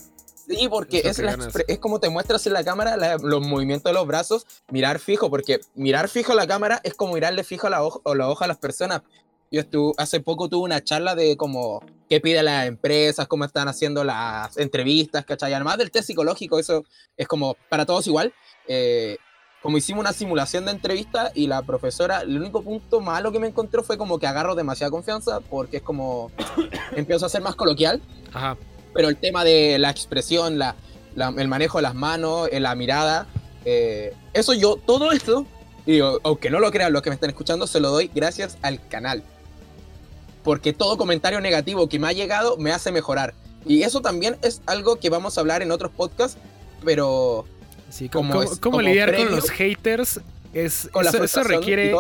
Sí, porque es, es, como te muestras en la cámara los movimientos de los brazos, mirar fijo, porque mirar fijo a la cámara es como mirarle fijo a la, hoja, la hoja a las personas. Yo estuve, hace poco tuve una charla de como qué piden las empresas, cómo están haciendo las entrevistas, ¿cachai? Además del test psicológico, eso es como para todos igual. Eh, como hicimos una simulación de entrevista y la profesora, el único punto malo que me encontró fue como que agarro demasiada confianza porque es como empiezo a ser más coloquial. Ajá pero el tema de la expresión, la, el manejo de las manos, eh, la mirada, eh, eso yo, todo esto, digo, aunque no lo crean los que me están escuchando, se lo doy gracias al canal. Porque todo comentario negativo que me ha llegado me hace mejorar. Y eso también es algo que vamos a hablar en otros podcasts, pero... Sí, como, ¿cómo, lidiar con los haters? Es, eso, requiere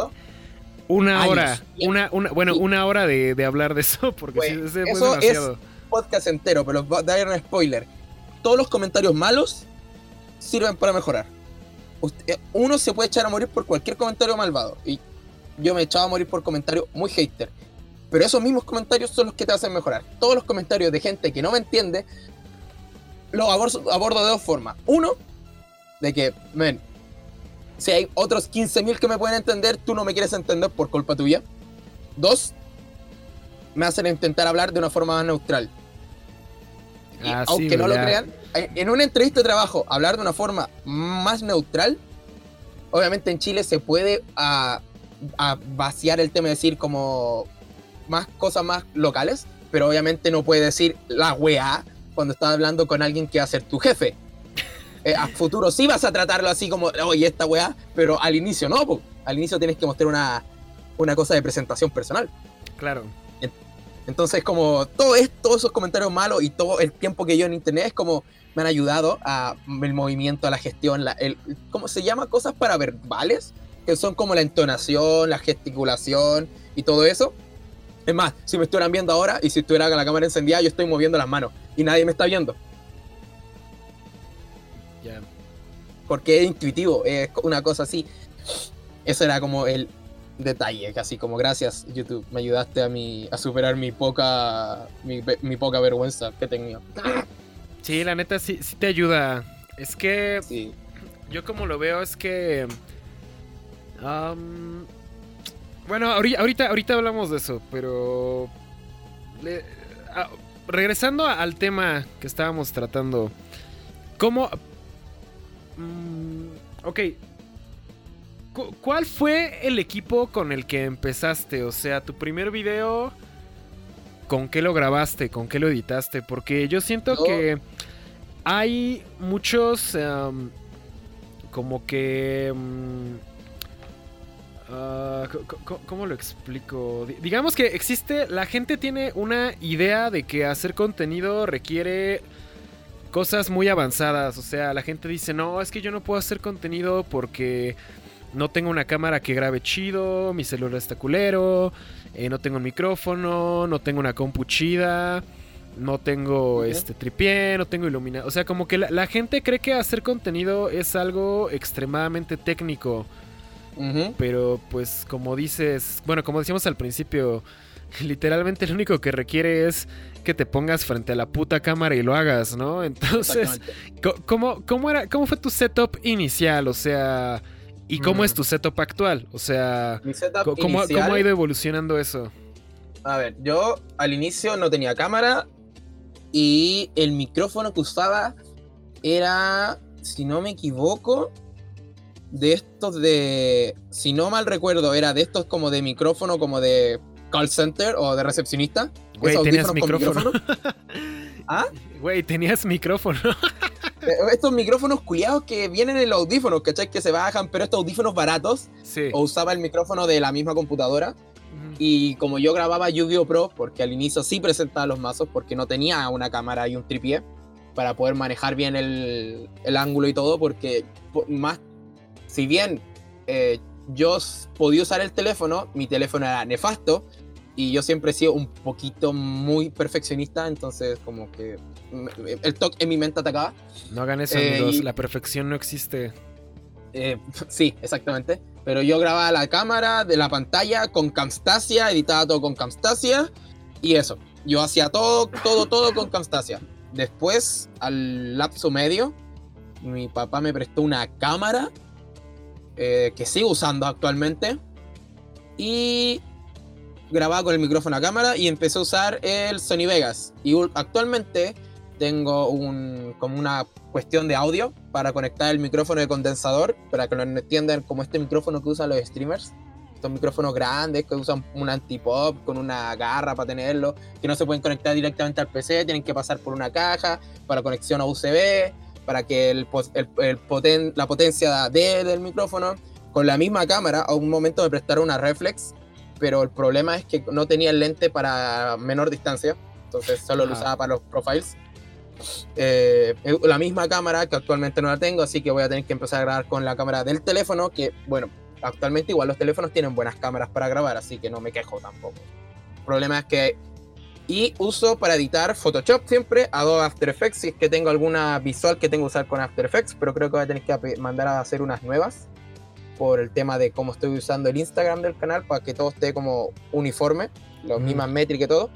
una hora, una, una, bueno, una hora de, hablar de eso, porque es, demasiado podcast entero, pero voy a dar un spoiler. Todos los comentarios malos sirven para mejorar. Eh, uno se puede echar a morir por cualquier comentario malvado. Y yo me he echado a morir por comentarios muy hater. Pero esos mismos comentarios son los que te hacen mejorar. Todos los comentarios de gente que no me entiende, los abordo, de dos formas. Uno, de que, ven, si hay otros 15.000 que me pueden entender, tú no me quieres entender por culpa tuya. Dos, me hacen intentar hablar de una forma más neutral. Ah, aunque no lo crean, en una entrevista de trabajo, hablar de una forma más neutral, obviamente en Chile se puede a, vaciar el tema de decir como más cosas más locales, pero obviamente no puede decir la weá cuando estás hablando con alguien que va a ser tu jefe. Eh, a futuro sí vas a tratarlo así como, oye, esta weá, pero al inicio no, al inicio tienes que mostrar una, una cosa de presentación personal. Claro. Entonces, como todo esto, todos esos comentarios malos y todo el tiempo que yo en internet es como me han ayudado a el movimiento, a la gestión, la, el, ¿cómo se llama? Cosas para verbales, que son como la entonación, la gesticulación y todo eso. Es más, si me estuvieran viendo ahora y si estuviera con la cámara encendida, yo estoy moviendo las manos y nadie me está viendo. Ya. Porque es intuitivo, es una cosa así. Eso era como el, detalle, casi como gracias YouTube, me ayudaste a mí a superar mi poca mi, poca vergüenza que tenía. Sí, la neta sí, sí te ayuda. Es que yo como lo veo es que bueno, ahorita, ahorita hablamos de eso, pero regresando al tema que estábamos tratando, ¿cómo? Mm, ok, ¿Cuál fue el equipo con el que empezaste? O sea, tu primer video, ¿con qué lo grabaste? ¿Con qué lo editaste? Porque yo siento que hay muchos... Em, como que... Em, ah, ¿Cómo lo explico? Digamos que existe, la gente tiene una idea de que hacer contenido requiere cosas muy avanzadas. O sea, la gente dice, no, es que yo no puedo hacer contenido porque no tengo una cámara que grabe chido, mi celular está culero, eh, no tengo un micrófono, no tengo una compu chida, no tengo este tripié, no tengo iluminación. O sea, como que la, gente cree que hacer contenido es algo extremadamente técnico. Pero pues como dices, bueno, como decíamos al principio, literalmente lo único que requiere es que te pongas frente a la puta cámara y lo hagas, ¿no? Entonces, ¿cómo, cómo, era, ¿cómo fue tu setup inicial? O sea, ¿Y cómo es tu setup actual? O sea, ¿cómo, ha ido evolucionando eso? A ver, yo al inicio no tenía cámara y el micrófono que usaba era si no me equivoco, de estos de, si no mal recuerdo, era de estos como de micrófono, como de call center o de recepcionista. Güey, tenías micrófono. ¿Ah? Güey, tenías micrófono. Estos micrófonos culiados que vienen en los audífonos, ¿cachai? Que se bajan, pero estos audífonos baratos, sí. o usaba el micrófono de la misma computadora. Ujú. Y como yo grababa Yu-Gi-Oh! Pro, porque al inicio sí presentaba los mazos, porque no tenía una cámara y un tripié para poder manejar bien el, el ángulo y todo, porque po- más, si bien eh, yo podía usar el teléfono, mi teléfono era nefasto, y yo siempre he sido un poquito muy perfeccionista, entonces como que el toque en mi mente atacaba. No hagan eso, Eh, amigos. y- La perfección no existe. Eh, sí, exactamente. Pero yo grababa la cámara de la pantalla con Camstasia, editaba todo con Camstasia y eso. Yo hacía todo, todo, todo con Camstasia. Después, al lapso medio, mi papá me prestó una cámara eh, que sigo usando actualmente y grababa con el micrófono a cámara y empecé a usar el Sony Vegas. Y actualmente tengo un, como una cuestión de audio para conectar el micrófono de condensador, para que lo entiendan como este micrófono que usan los streamers. Estos micrófonos grandes que usan un antipop con una garra para tenerlo, que no se pueden conectar directamente al PC, tienen que pasar por una caja para conexión a USB, para que el, el- el poten- la potencia de, del micrófono, con la misma cámara, a un momento me prestaron una reflex, pero el problema es que no tenía el lente para menor distancia, entonces solo lo Ajá. usaba para los profiles. Eh, es la misma cámara que actualmente no la tengo, así que voy a tener que empezar a grabar con la cámara del teléfono, que bueno, actualmente igual los teléfonos tienen buenas cámaras para grabar, así que no me quejo tampoco. El problema es que... Y uso para editar Photoshop siempre, Adobe After Effects, si es que tengo alguna visual que tengo que usar con After Effects, pero creo que voy a tener que mandar a hacer unas nuevas por el tema de cómo estoy usando el Instagram del canal para que todo esté como uniforme, las Ujú. mismas métricas y todo.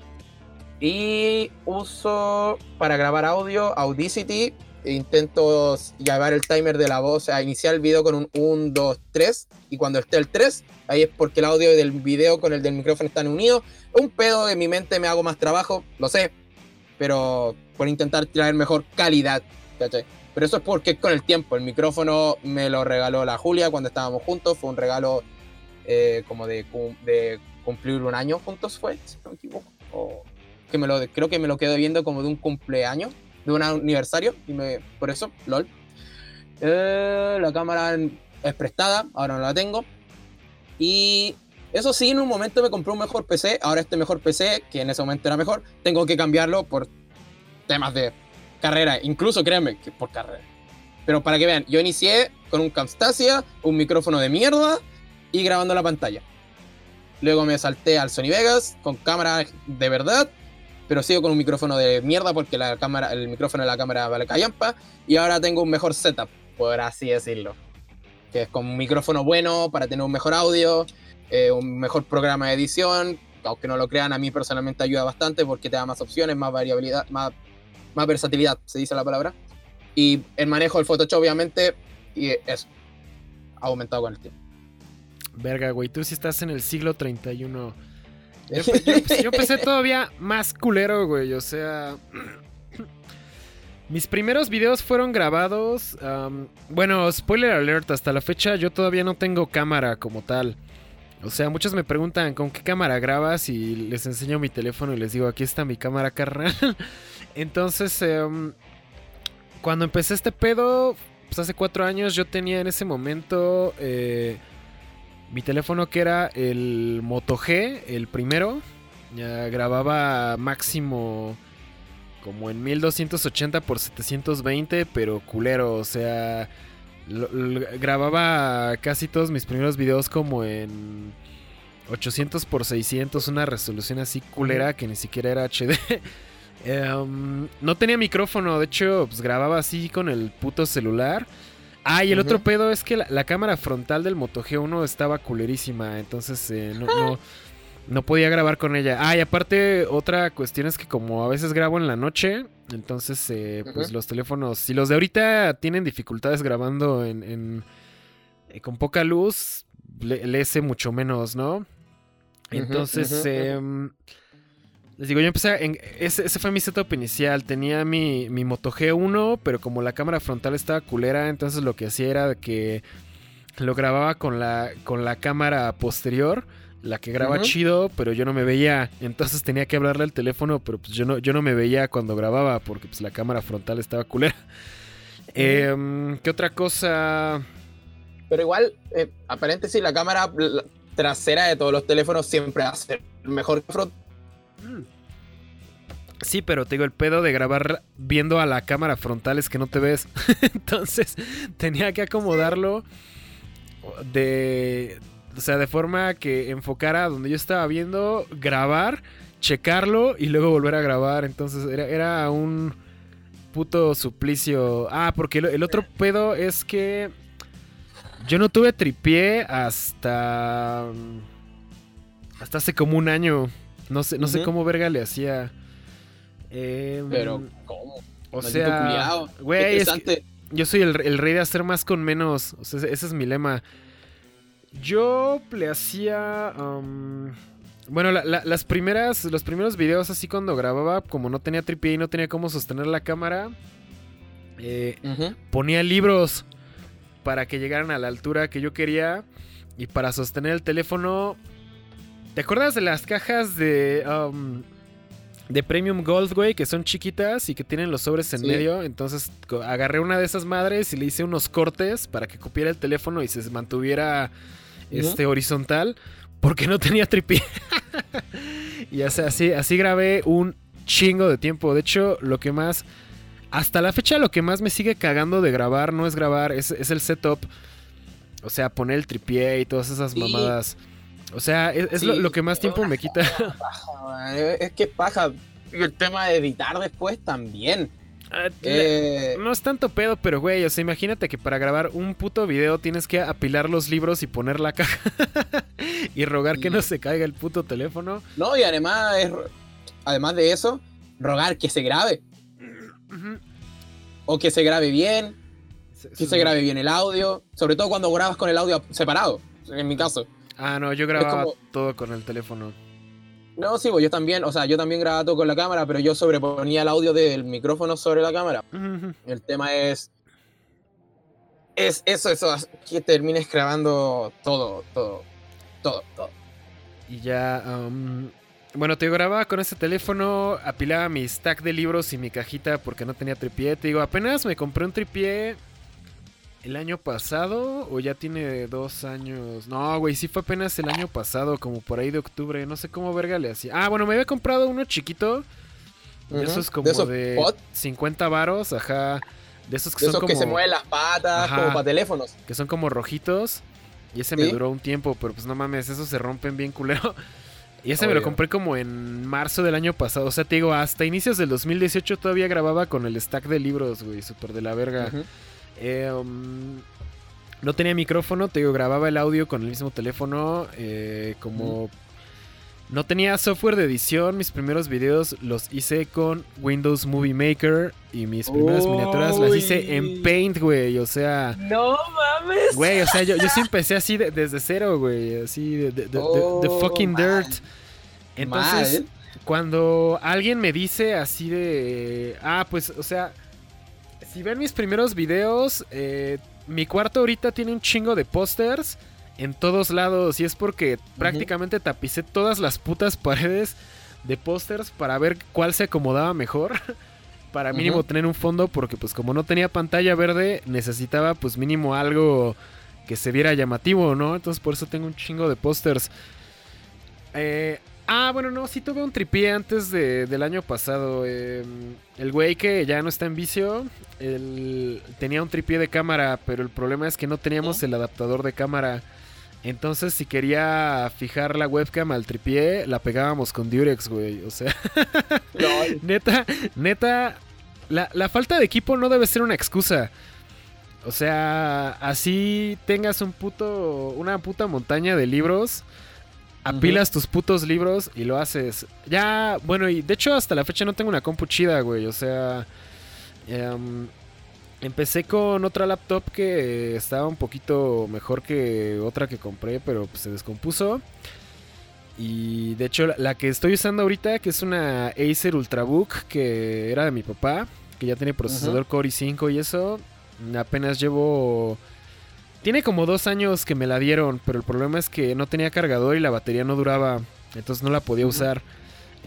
Y uso para grabar audio Audacity. e Intento llevar el timer de la voz, sea, iniciar el video con un 1, 2, 3. Y cuando esté el 3, ahí es porque el audio del video con el del micrófono están unidos. Un pedo en mi mente me hago más trabajo, lo sé. Pero por intentar traer mejor calidad, ¿cachai? Pero eso es porque con el tiempo. El micrófono me lo regaló la Julia cuando estábamos juntos. Fue un regalo eh, como de, de cumplir un año juntos, fue, si no me equivoco. O que me lo, creo que me lo quedo viendo como de un cumpleaños, de un aniversario. Y me, por eso, LOL. Eh, la cámara es prestada, ahora no la tengo. Y eso sí, en un momento me compré un mejor PC. Ahora este mejor PC, que en ese momento era mejor, tengo que cambiarlo por temas de carrera. Incluso créanme que por carrera. Pero para que vean, yo inicié con un Camstasia, un micrófono de mierda y grabando la pantalla. Luego me salté al Sony Vegas con cámara de verdad, pero sigo con un micrófono de mierda porque la cámara, el micrófono de la cámara vale callampa. Y ahora tengo un mejor setup, por así decirlo. Que es con un micrófono bueno para tener un mejor audio, eh, un mejor programa de edición. Aunque no lo crean, a mí personalmente ayuda bastante porque te da más opciones, más variabilidad, más, más versatilidad, se dice la palabra. Y el manejo del Photoshop, obviamente, y eso. Ha aumentado con el tiempo. Verga, güey, tú sí estás en el siglo 31. Yo, yo yo empecé todavía más culero, güey. O sea. Mis primeros videos fueron grabados. bueno, spoiler alert, hasta la fecha yo todavía no tengo cámara como tal. O sea, muchos me preguntan con qué cámara grabas y les enseño mi teléfono y les digo, aquí está mi cámara, carnal. Entonces, em, cuando empecé este pedo, pues hace cuatro años yo tenía en ese momento eh, mi teléfono que era el Moto G, el primero. Ya grababa máximo como en 1280 por 720, pero culero, o sea, lo- lo- grababa casi todos mis primeros videos como en 800 por 600, una resolución así culera que ni siquiera era HD. Em, no tenía micrófono, de hecho, pues grababa así con el puto celular. Ah, y el otro pedo es que la, la cámara frontal del Moto G1 estaba culerísima, entonces eh, no, no, no podía grabar con ella. Ah, y aparte, otra cuestión es que como a veces grabo en la noche, entonces eh, pues los teléfonos, si los de ahorita tienen dificultades grabando en, en- eh, con poca luz, le, le hace mucho menos, ¿no? Entonces, em, Les digo, yo empecé en. Ese, ese fue mi setup inicial. Tenía mi, mi Moto G1, pero como la cámara frontal estaba culera, entonces lo que hacía era que lo grababa con la, con la cámara posterior. La que graba chido, pero yo no me veía. Entonces tenía que hablarle al teléfono, pero pues yo no, yo no me veía cuando grababa, porque pues la cámara frontal estaba culera. Em, ¿Qué otra cosa? Pero igual, eh, a paréntesis, la cámara trasera de todos los teléfonos siempre hace mejor que front. Sí, pero te digo, el pedo de grabar viendo a la cámara frontal es que no te ves. Entonces tenía que acomodarlo de. O sea, de forma que enfocara donde yo estaba viendo, grabar, checarlo y luego volver a grabar. Entonces era, era un puto suplicio. Ah, porque el, el otro pedo es que yo no tuve tripié hasta. Hasta hace como un año. No sé, no sé cómo verga le hacía. Em, Pero, ¿cómo? o Maldito sea, güey, yo soy el, el rey de hacer más con menos. O sea, ese- ese es mi lema. Yo le hacía. bueno, la- la- las primeras, los primeros videos así cuando grababa, como no tenía tripié y no tenía cómo sostener la cámara, eh, ponía libros para que llegaran a la altura que yo quería y para sostener el teléfono. ¿Te acuerdas de las cajas de um, de Premium Gold, güey, que son chiquitas y que tienen los sobres en Sí. medio? Entonces agarré una de esas madres y le hice unos cortes para que cupiera el teléfono y se mantuviera este horizontal porque no tenía tripié. y así así grabé un chingo de tiempo. De hecho, lo que más hasta la fecha lo que más me sigue cagando de grabar no es grabar, es, es el setup. O sea, poner el tripié y todas esas Sí. mamadas. O sea, es, es lo, Sí. lo que más tiempo me quita. Paja, eh, es que es paja. Y el tema de editar después también. Ah, Eh, No es tanto pedo, pero güey, o sea, imagínate que para grabar un puto video tienes que apilar los libros y poner la caja y rogar que no se caiga el puto teléfono. no, y además, es, además de eso, rogar que se grabe. O que se grabe bien, que se grabe bien el audio. Sobre todo cuando grabas con el audio separado, en mi caso. Ah, no, yo grababa como- todo con el teléfono. No, sí, pues yo también, o sea, yo también grababa todo con la cámara, pero yo sobreponía el audio del micrófono sobre la cámara. El tema es. Es eso, eso, que termines grabando todo, todo, todo, todo. Y ya, um, bueno, te digo, grababa con ese teléfono, apilaba mi stack de libros y mi cajita porque no tenía tripié. Te digo, apenas me compré un tripié el año pasado o ya tiene dos años. No, güey, sí fue apenas el año pasado, como por ahí de octubre. No sé cómo verga le hacía. Ah, bueno, me había comprado uno chiquito. De Ujú. esos como De de, esos pot. 50 varos, ajá. De esos que De son esos como que se mueven las patas, Ajá. como para teléfonos. que son como rojitos. Y ese me duró un tiempo, pero pues no mames, esos se rompen bien culero. Y ese me lo compré como en marzo del año pasado. O sea, te digo, hasta inicios del 2018 todavía grababa con el stack de libros, güey, súper de la verga. Eh, um, no tenía micrófono, te digo, grababa el audio con el mismo teléfono. eh, como no tenía software de edición, mis primeros videos los hice con Windows Movie Maker. Y mis primeras miniaturas las hice en. Paint, güey. O sea... No mames. Güey, o sea, yo, yo sí empecé así de- desde cero, güey. Así de, de- de- de- Oh, fucking dirt. Entonces, Mal. cuando alguien me dice así de. Ah, pues, o sea. Si ven mis primeros videos, eh, mi cuarto ahorita tiene un chingo de pósters en todos lados. Y es porque prácticamente tapicé todas las putas paredes de pósters para ver cuál se acomodaba mejor. para mínimo Ujú. tener un fondo, porque pues como no tenía pantalla verde, necesitaba pues mínimo algo que se viera llamativo, ¿no? Entonces por eso tengo un chingo de pósters. Eh, ah, bueno, no, sí tuve un tripié antes de- del año pasado. eh, el güey que ya no está en vicio, él tenía un tripié de cámara, pero el problema es que no teníamos ¿Sí? el adaptador de cámara. Entonces, si quería fijar la webcam al tripié, la pegábamos con Durex, güey. O sea, neta, neta, la, la falta de equipo no debe ser una excusa. O sea, así tengas un puto, una puta montaña de libros, apilas tus putos libros y lo haces. Ya, bueno, y de hecho hasta la fecha no tengo una compu chida, güey. O sea, em, empecé con otra laptop que estaba un poquito mejor que otra que compré, pero pues, se descompuso. Y de hecho, la que estoy usando ahorita, que es una Acer Ultrabook, que era de mi papá, que ya tiene procesador Core i5 y eso, apenas llevo... Tiene como dos años que me la dieron, pero el problema es que no tenía cargador y la batería no duraba, entonces no la podía usar.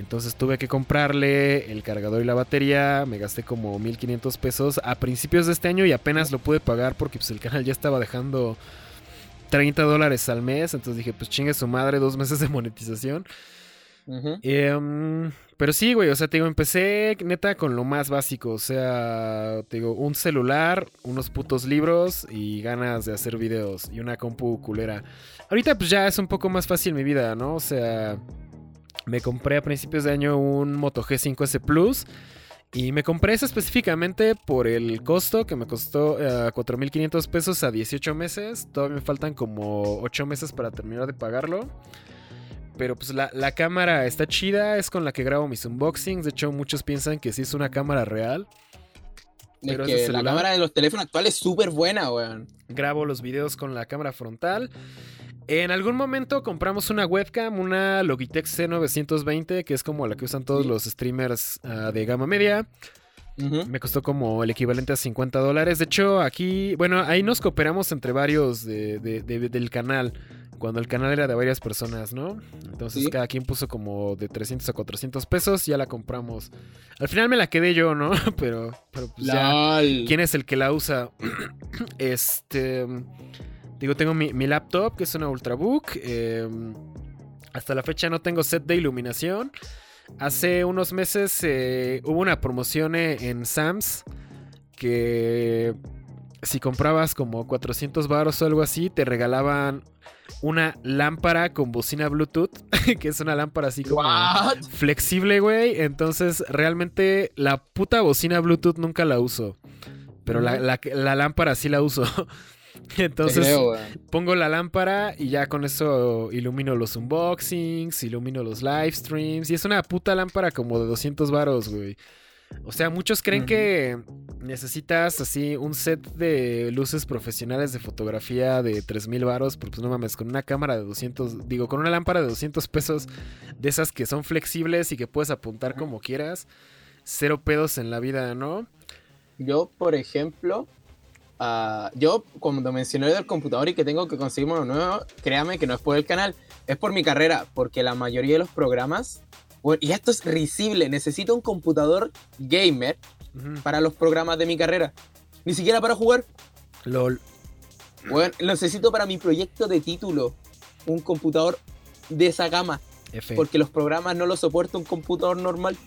Entonces tuve que comprarle el cargador y la batería, me gasté como 1500 pesos a principios de este año y apenas lo pude pagar porque pues, el canal ya estaba dejando 30 dólares al mes. Entonces dije, pues chingue su madre, dos meses de monetización. Em, pero sí, güey, o sea, te digo, empecé neta con lo más básico. O sea, te digo, un celular, unos putos libros y ganas de hacer videos y una compu culera. Ahorita pues ya es un poco más fácil mi vida, ¿no? O sea, me compré a principios de año un Moto G5S Plus. Y me compré ese específicamente por el costo, que me costó 4.500 eh, pesos a 18 meses. Todavía me faltan como 8 meses para terminar de pagarlo. Pero pues la, cámara está chida, es con la que grabo mis unboxings. De hecho, muchos piensan que sí es una cámara real. Pero que la cámara de los teléfonos actuales es súper buena, weón. Grabo los videos con la cámara frontal. En algún momento compramos una webcam, una Logitech C920, que es como la que usan todos los streamers ah, de gama media. Me costó como el equivalente a 50 dólares. De hecho, aquí, bueno, ahí nos cooperamos entre varios del canal. Cuando el canal era de varias personas, ¿no? Entonces cada quien puso como de 300 a 400 pesos, ya la compramos. Al final me la quedé yo, ¿no? pero, pero pues ya. ¿Quién es el que la usa? este. Digo, tengo mi, laptop, que es una Ultrabook. Em, hasta la fecha no tengo set de iluminación. Hace unos meses eh, hubo una promoción e, en Sams que si comprabas como 400 baros o algo así, te regalaban una lámpara con bocina Bluetooth, que es una lámpara así como flexible, güey. Entonces, realmente la puta bocina Bluetooth nunca la uso. Pero la, la lámpara sí la uso. Entonces pongo la lámpara y ya con eso ilumino los unboxings, ilumino los live streams. Y es una puta lámpara como de 200 varos, güey. O sea, muchos creen que necesitas así un set de luces profesionales de fotografía de 3000 varos, pero pues no mames, con una cámara de 200, digo, con una lámpara de 200 pesos, de esas que son flexibles y que puedes apuntar como quieras, cero pedos en la vida, ¿no? Yo, por ejemplo, Ah, yo, cuando mencioné del computador y que tengo que conseguir uno nuevo, créame que no es por el canal, es por mi carrera, porque la mayoría de los programas, y esto es risible, necesito un computador gamer para los programas de mi carrera, ni siquiera para jugar. LOL. Bueno, necesito para mi proyecto de título un computador de esa gama, porque los programas no los soporta un computador normal.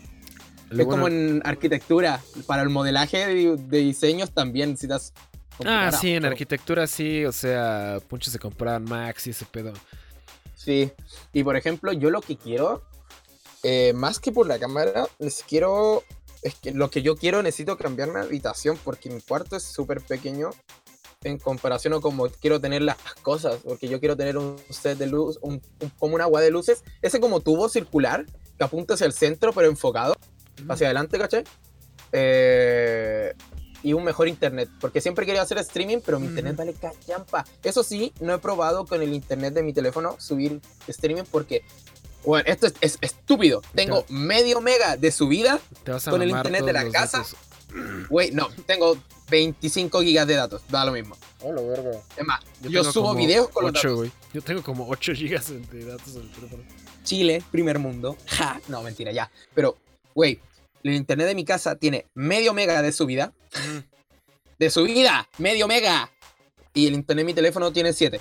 es como en arquitectura, para el modelaje de, de diseños también necesitas Ah, sí, en arquitectura sí, o sea, muchos se compraban Max y ese pedo. Sí, y por ejemplo, yo lo que quiero, eh, más que por la cámara, les quiero, es que lo que yo quiero necesito cambiar mi habitación porque mi cuarto es súper pequeño en comparación a como quiero tener las cosas, porque yo quiero tener un set de luz, como un agua de luces, ese como tubo circular que apunta hacia el centro pero enfocado hacia adelante, ¿cachai? Eh, y un mejor internet. Porque siempre quería hacer streaming, pero mi internet vale cachampa. Eso sí, no he probado con el internet de mi teléfono subir streaming porque, bueno, esto es, estúpido. Tengo medio mega de subida con el internet de la casa. Güey, no, tengo 25 gigas de datos, da lo mismo. Es más, yo, subo videos con 8, los datos. Yo tengo como 8 gigas de datos en el teléfono. Chile, primer mundo. Ja, no, mentira, ya. Pero, güey, el internet de mi casa tiene medio mega de subida. De subida, medio mega. Y el internet de mi teléfono tiene 7.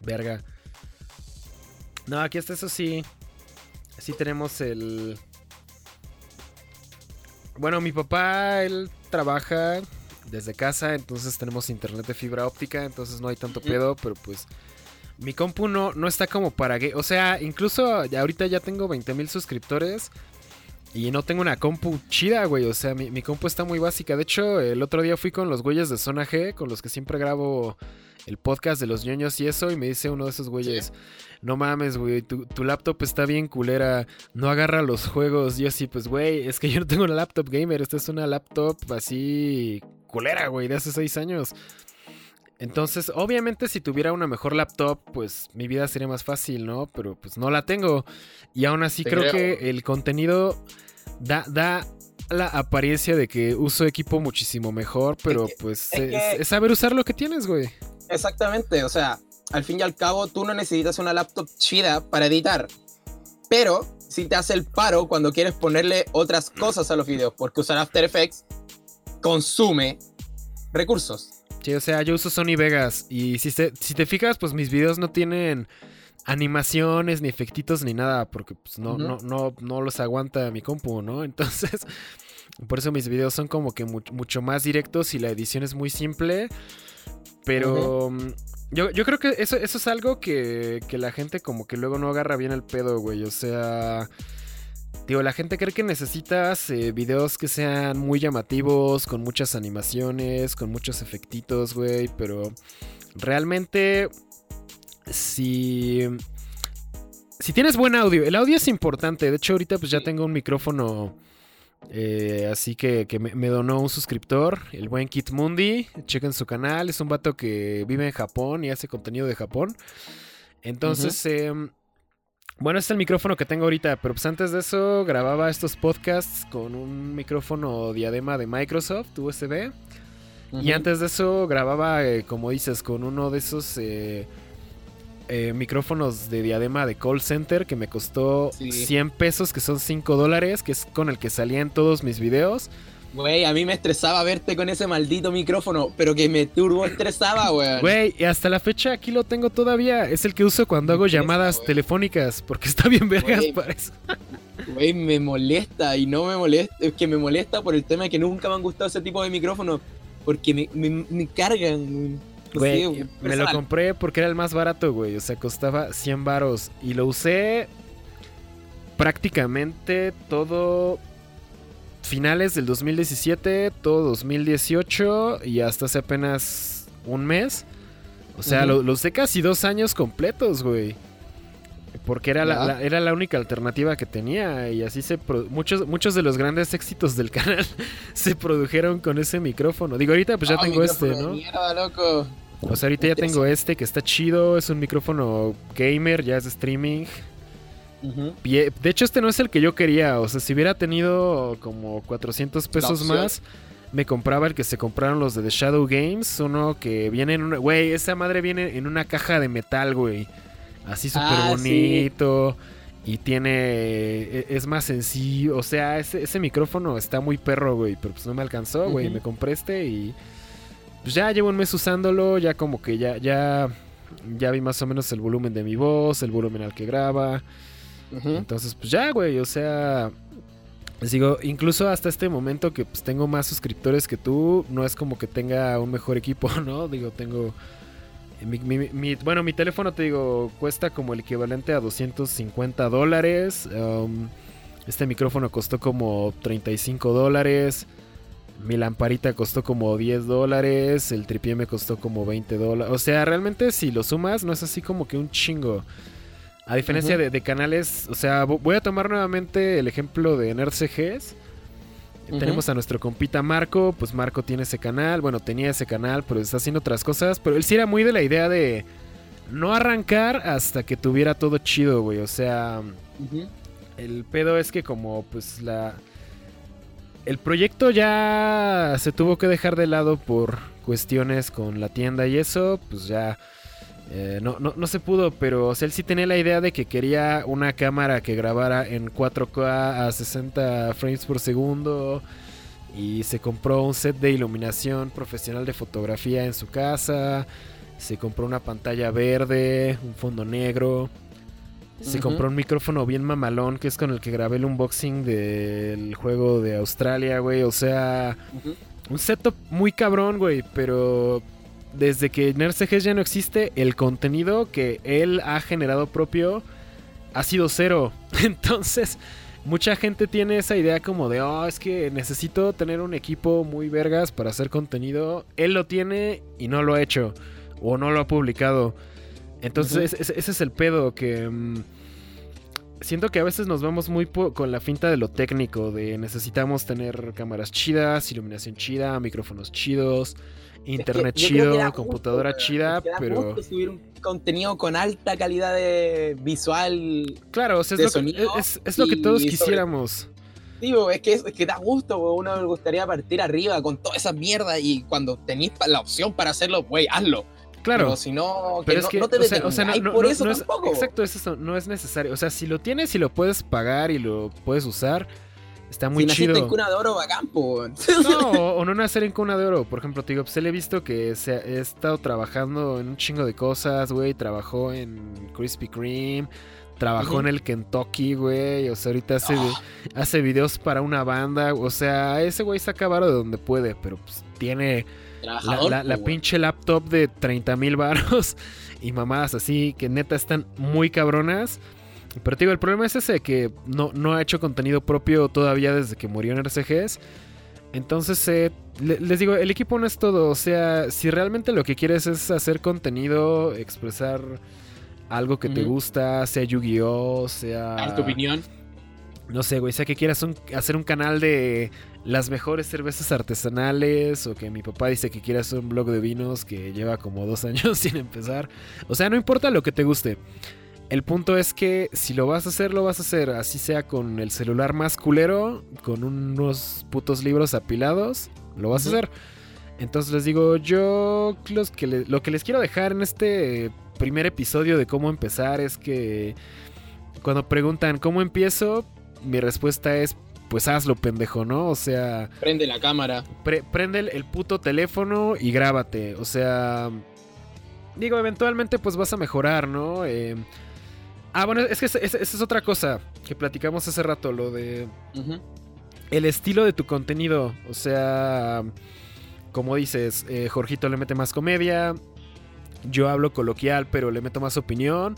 Verga. No, aquí está eso sí. Sí tenemos el... Bueno, mi papá, él trabaja desde casa, entonces tenemos internet de fibra óptica, entonces no hay tanto pedo, pero pues mi compu no, no está como para... O sea, incluso ahorita ya tengo 20 mil suscriptores y no tengo una compu chida, güey. O sea, mi, compu está muy básica. De hecho, el otro día fui con los güeyes de Zona G, con los que siempre grabo el podcast de los ñoños y eso. Y me dice uno de esos güeyes: No mames, güey, tu, laptop está bien culera. No agarra los juegos. Yo así, pues, güey, es que yo no tengo una laptop gamer. Esta es una laptop así culera, güey, de hace seis años. Entonces, obviamente si tuviera una mejor laptop, pues mi vida sería más fácil, ¿no? Pero pues no la tengo. Y aún así creo, creo, que el contenido da, da la apariencia de que uso equipo muchísimo mejor, pero pues es, saber usar lo que tienes, güey. Exactamente, o sea, al fin y al cabo tú no necesitas una laptop chida para editar, pero si te hace el paro cuando quieres ponerle otras cosas a los videos, porque usar After Effects consume recursos. Sí, o sea, yo uso Sony Vegas y si, si te fijas, pues mis videos no tienen animaciones, ni efectitos, ni nada, porque pues no, no, no, no los aguanta mi compu, ¿no? Entonces, por eso mis videos son como que mucho más directos y la edición es muy simple. Pero mm, yo, yo, creo que eso, eso es algo que, que, la gente como que luego no agarra bien el pedo, güey. O sea... Digo, la gente cree que necesitas eh, videos que sean muy llamativos, con muchas animaciones, con muchos efectitos, güey, pero realmente si si tienes buen audio, el audio es importante. De hecho, ahorita pues ya tengo un micrófono eh, así que, me, donó un suscriptor, el buen Kit Mundi. Chequen su canal, es un vato que vive en Japón y hace contenido de Japón. Entonces, em, bueno, este es el micrófono que tengo ahorita, pero pues antes de eso grababa estos podcasts con un micrófono diadema de Microsoft, USB. Y antes de eso grababa, eh, como dices, con uno de esos... Eh, eh, micrófonos de diadema de call center que me costó 100 pesos, que son 5 dólares, que es con el que salía en todos mis videos. Güey, a mí me estresaba verte con ese maldito micrófono, pero que me turbo estresaba, güey. Güey, y hasta la fecha aquí lo tengo todavía. Es el que uso cuando hago llamadas telefónicas, porque está bien vergas para eso. Güey, me molesta y no me molesta. Es que me molesta por el tema de que nunca me han gustado ese tipo de micrófonos, porque me, me, me cargan. Güey, me lo compré porque era el más barato, güey. O sea, costaba 100 varos. Y lo usé prácticamente todo finales del 2017, todo 2018 y hasta hace apenas un mes. O sea, lo, usé casi dos años completos, güey. Porque era la, era la única alternativa que tenía. Y así se. Muchos, muchos de los grandes éxitos del canal se produjeron con ese micrófono. Digo, ahorita pues ya tengo este, ¿no? Mierda, loco. O sea, ahorita ya tengo este que está chido. Es un micrófono gamer, ya es de Eh, de hecho, este no es el que yo quería. O sea, si hubiera tenido como 400 pesos más, me compraba el que se compraron los de The Shadow Games. Uno que viene en una. Güey, esa madre viene en una caja de metal, güey. Así súper ah, bonito. Y tiene. E, es más sencillo. O sea, ese, ese, micrófono está muy perro, güey. Pero pues no me alcanzó, güey. Me compré este y pues ya llevo un mes usándolo, ya como que ya, ya, ya vi más o menos el volumen de mi voz, el volumen al que graba. Entonces, pues ya, güey, o sea, les digo, incluso hasta este momento que pues, tengo más suscriptores que tú, no es como que tenga un mejor equipo, ¿no? Digo, tengo... Mi, bueno, mi teléfono, te digo, cuesta como el equivalente a 250 dólares. Um, este micrófono costó como 35 dólares. Mi lamparita costó como 10 dólares, el tripié me costó como 20 dólares. O sea, realmente si lo sumas, no es así como que un chingo. A diferencia de, canales, o sea, voy a tomar nuevamente el ejemplo de NerdCGs. Tenemos a nuestro compita Marco, pues Marco tiene ese canal, bueno, tenía ese canal, pero está haciendo otras cosas, pero él sí era muy de la idea de no arrancar hasta que tuviera todo chido, güey, o sea, el pedo es que como pues la el proyecto ya se tuvo que dejar de lado por cuestiones con la tienda y eso, pues ya eh, no, no, se pudo, pero él sí tenía la idea de que quería una cámara que grabara en 4K a 60 frames por segundo y se compró un set de iluminación profesional de fotografía en su casa, se compró una pantalla verde, un fondo negro se compró un micrófono bien mamalón, que es con el que grabé el unboxing del juego de Australia, güey. O sea, un setup muy cabrón, güey. Pero desde que NerdCGs ya no existe, el contenido que él ha generado propio ha sido cero. Entonces, mucha gente tiene esa idea como de, oh, es que necesito tener un equipo muy vergas para hacer contenido. Él lo tiene y no lo ha hecho. O no lo ha publicado. Entonces, ese, es el pedo que... Mm, siento que a veces nos vamos muy con la finta de lo técnico, de necesitamos tener cámaras chidas, iluminación chida, micrófonos chidos, internet chido, computadora chida, pero subir un contenido con alta calidad de visual. Claro, es, lo que, todos quisiéramos. Digo, es que, es, que da gusto, uno le gustaría partir arriba con toda esa mierda y cuando tenéis la opción para hacerlo, güey, hazlo. Claro. Pero si no, pero es que, no te o sea, no, por eso tampoco. exacto, es eso, no es necesario. O sea, si lo tienes y lo puedes pagar y lo puedes usar, está muy si chido. en cuna de oro, campo. No, o, no nacer en cuna de oro. Por ejemplo, te digo, pues le he visto que se ha, he estado trabajando en un chingo de cosas, güey. Trabajó en Krispy Kreme. Trabajó en el Kentucky, güey. O sea, ahorita hace, ah. hace videos para una banda. O sea, ese güey saca varo de donde puede, pero pues tiene la, pinche laptop de 30 mil baros y mamadas así que neta están muy cabronas. Pero te digo, el problema es ese que no, no ha hecho contenido propio todavía desde que murió en RCGs. Entonces, eh, les digo, el equipo no es todo. O sea, si realmente lo que quieres es hacer contenido, expresar algo que te gusta, sea Yu-Gi-Oh, sea... tu opinión? No sé, güey, sea que quieras hacer un canal de las mejores cervezas artesanales o que mi papá dice que quiere hacer un blog de vinos que lleva como dos años sin empezar. O sea, no importa lo que te guste. El punto es que si lo vas a hacer, lo vas a hacer. Así sea con el celular más culero, con unos putos libros apilados, lo vas a hacer. Entonces les digo, yo los que lo que les quiero dejar en este primer episodio de cómo empezar es que cuando preguntan cómo empiezo, mi respuesta es pues hazlo, pendejo, ¿no? O sea... Prende la cámara. prende el, puto teléfono y grábate. O sea... Digo, eventualmente pues vas a mejorar, ¿no? Eh, ah, bueno, es que esa es, otra cosa que platicamos hace rato, lo de... El estilo de tu contenido. O sea... Como dices, eh, Jorgito le mete más comedia. Yo hablo coloquial, pero le meto más opinión.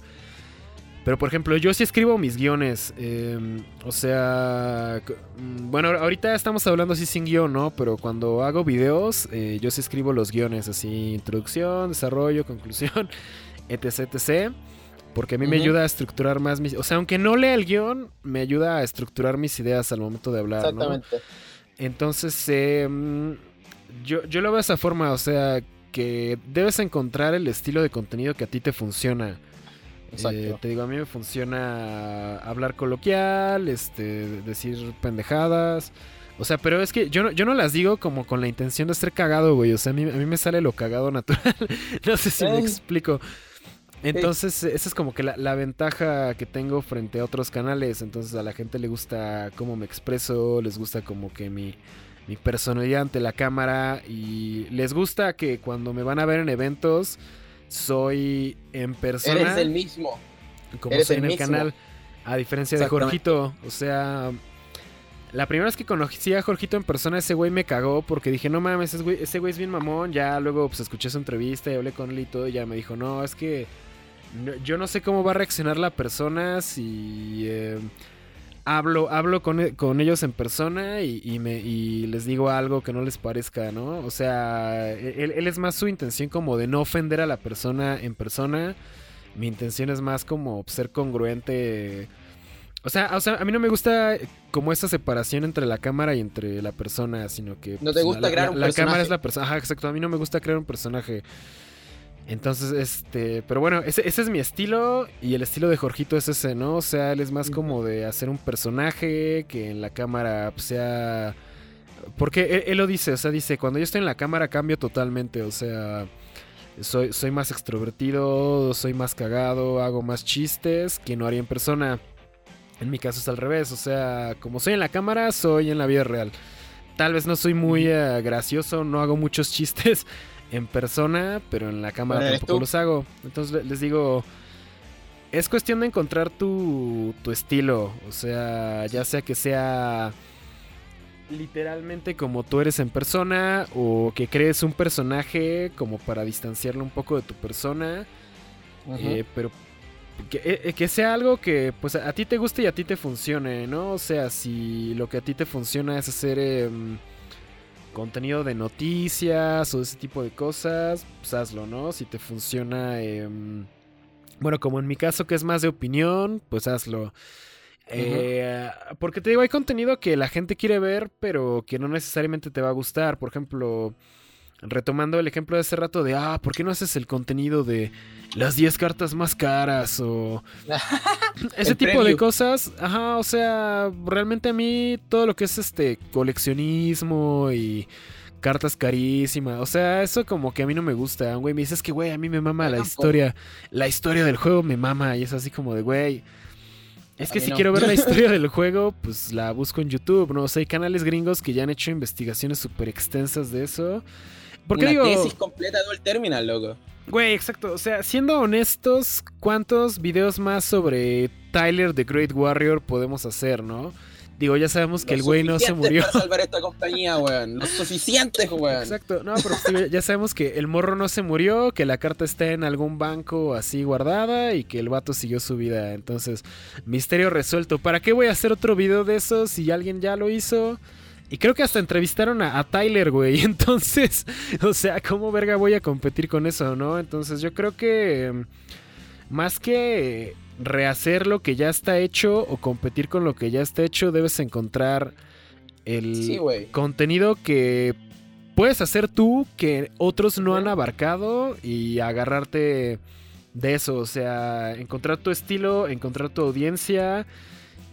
Pero por ejemplo, yo sí escribo mis guiones. Em, o sea, mm, bueno, ahorita estamos hablando así sin guion, ¿no? Pero cuando hago videos, eh, yo sí escribo los guiones, así, introducción, desarrollo, conclusión, etc, etc. Porque a mí me ayuda a estructurar más mis... O sea, aunque no lea el guion, me ayuda a estructurar mis ideas al momento de hablar, Exactamente. Entonces, em, yo, yo lo veo de esa forma, o sea, que debes encontrar el estilo de contenido que a ti te funciona. Eh, te digo, a mí me funciona hablar coloquial, este, decir pendejadas. O sea, pero es que yo no, yo no las digo como con la intención de ser cagado, güey. O sea, a mí, a mí me sale lo cagado natural. no sé si me explico. Entonces, esa es como que la, ventaja que tengo frente a otros canales. Entonces, a la gente le gusta cómo me expreso, les gusta como que mi, mi personalidad ante la cámara y les gusta que cuando me van a ver en eventos soy en persona. Eres el mismo. Como soy en el canal. A diferencia de Jorgito. O sea. La primera vez que conocí a Jorgito en persona, ese güey me cagó porque dije, no mames, ese güey, ese güey es bien mamón. Ya luego pues escuché su entrevista y hablé con él y todo. Y ya me dijo, no, es que yo no sé cómo va a reaccionar la persona si eh, hablo, hablo con, con, ellos en persona y, me, y les digo algo que no les parezca, ¿no? O sea, e, él, es más su intención como de no ofender a la persona en persona. Mi intención es más como ser congruente. O sea, o sea, a mí no me gusta como esa separación entre la cámara y entre la persona, sino que... No te pues, gusta crear un la cámara es la persona. Ajá, exacto. A mí no me gusta crear un personaje. Entonces, este, pero bueno, ese, es mi estilo y el estilo de Jorgito es ese, ¿no? O sea, él es más como de hacer un personaje que en la cámara pues, sea... Porque él, lo dice, o sea, dice, cuando yo estoy en la cámara cambio totalmente, o sea, soy, soy más extrovertido, soy más cagado, hago más chistes que no haría en persona. En mi caso es al revés, o sea, como soy en la cámara, soy en la vida real. Tal vez no soy muy eh, gracioso, no hago muchos chistes, en persona, pero en la cámara tampoco los hago. Entonces les digo, es cuestión de encontrar tu, tu estilo. O sea, ya sea que sea literalmente como tú eres en persona o que crees un personaje como para distanciarlo un poco de tu persona. Eh, pero que, eh, que, sea algo que pues a ti te guste y a ti te funcione, ¿no? O sea, si lo que a ti te funciona es hacer... Em, contenido de noticias o ese tipo de cosas, pues hazlo, ¿no? Si te funciona, em, Bueno, como en mi caso que es más de opinión, pues hazlo. Eh, porque te digo, hay contenido que la gente quiere ver, pero que no necesariamente te va a gustar. Por ejemplo, retomando el ejemplo de hace rato de, ah, ¿por qué no haces el contenido de las 10 cartas más caras? O ese tipo de cosas. Ajá, o sea, realmente a mí todo lo que es este coleccionismo y cartas carísimas. O sea, eso como que a mí no me gusta. Güey, me dices que, güey, a mí me mama la historia. La historia del juego me mama. Y es así como de, güey es que si quiero ver la historia del juego, pues la busco en YouTube, ¿no? O sea, hay canales gringos que ya han hecho investigaciones súper extensas de eso. Porque Una digo, tesis completa de el terminal, loco. Güey, exacto. O sea, siendo honestos, ¿cuántos videos más sobre Tyler the Great Warrior podemos hacer, no? Digo, ya sabemos que el güey no se murió. Para salvar esta compañía, weón. Lo suficiente, weón. Exacto. No, pero ya sabemos que el morro no se murió, que la carta está en algún banco así guardada y que el vato siguió su vida. Entonces, misterio resuelto. ¿Para qué voy a hacer otro video de eso si alguien ya lo hizo? Y creo que hasta entrevistaron a, a, Tyler, güey. Entonces, o sea, ¿cómo verga voy a competir con eso, no? Entonces, yo creo que más que rehacer lo que ya está hecho o competir con lo que ya está hecho, debes encontrar el contenido que puedes hacer tú que otros no han abarcado y agarrarte de eso, o sea, encontrar tu estilo, encontrar tu audiencia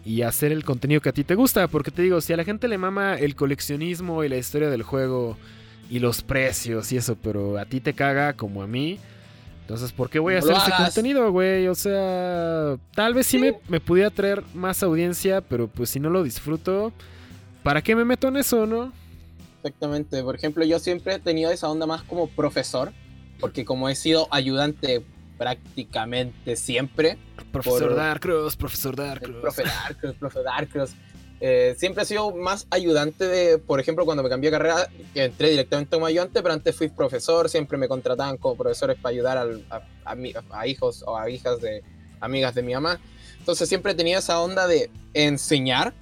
y hacer el contenido que a ti te gusta, porque te digo, si a la gente le mama el coleccionismo y la historia del juego y los precios y eso, pero a ti te caga como a mí, entonces, ¿por qué voy a hacer ese contenido, güey? O sea, tal vez sí, Me, pudiera traer más audiencia, pero pues si no lo disfruto, ¿para qué me meto en eso, no? Exactamente. Por ejemplo, yo siempre he tenido esa onda más como profesor, porque como he sido ayudante prácticamente siempre. Profesor Darkross, profesor Darkross. Profe Darkross, profe Darkross. Eh, siempre he sido más ayudante de, por ejemplo, cuando me cambié de carrera, entré directamente como ayudante, pero antes fui profesor, siempre me contrataban como profesores para ayudar a, a, hijos o a hijas de amigas de mi mamá. Entonces siempre he tenido esa onda de enseñar,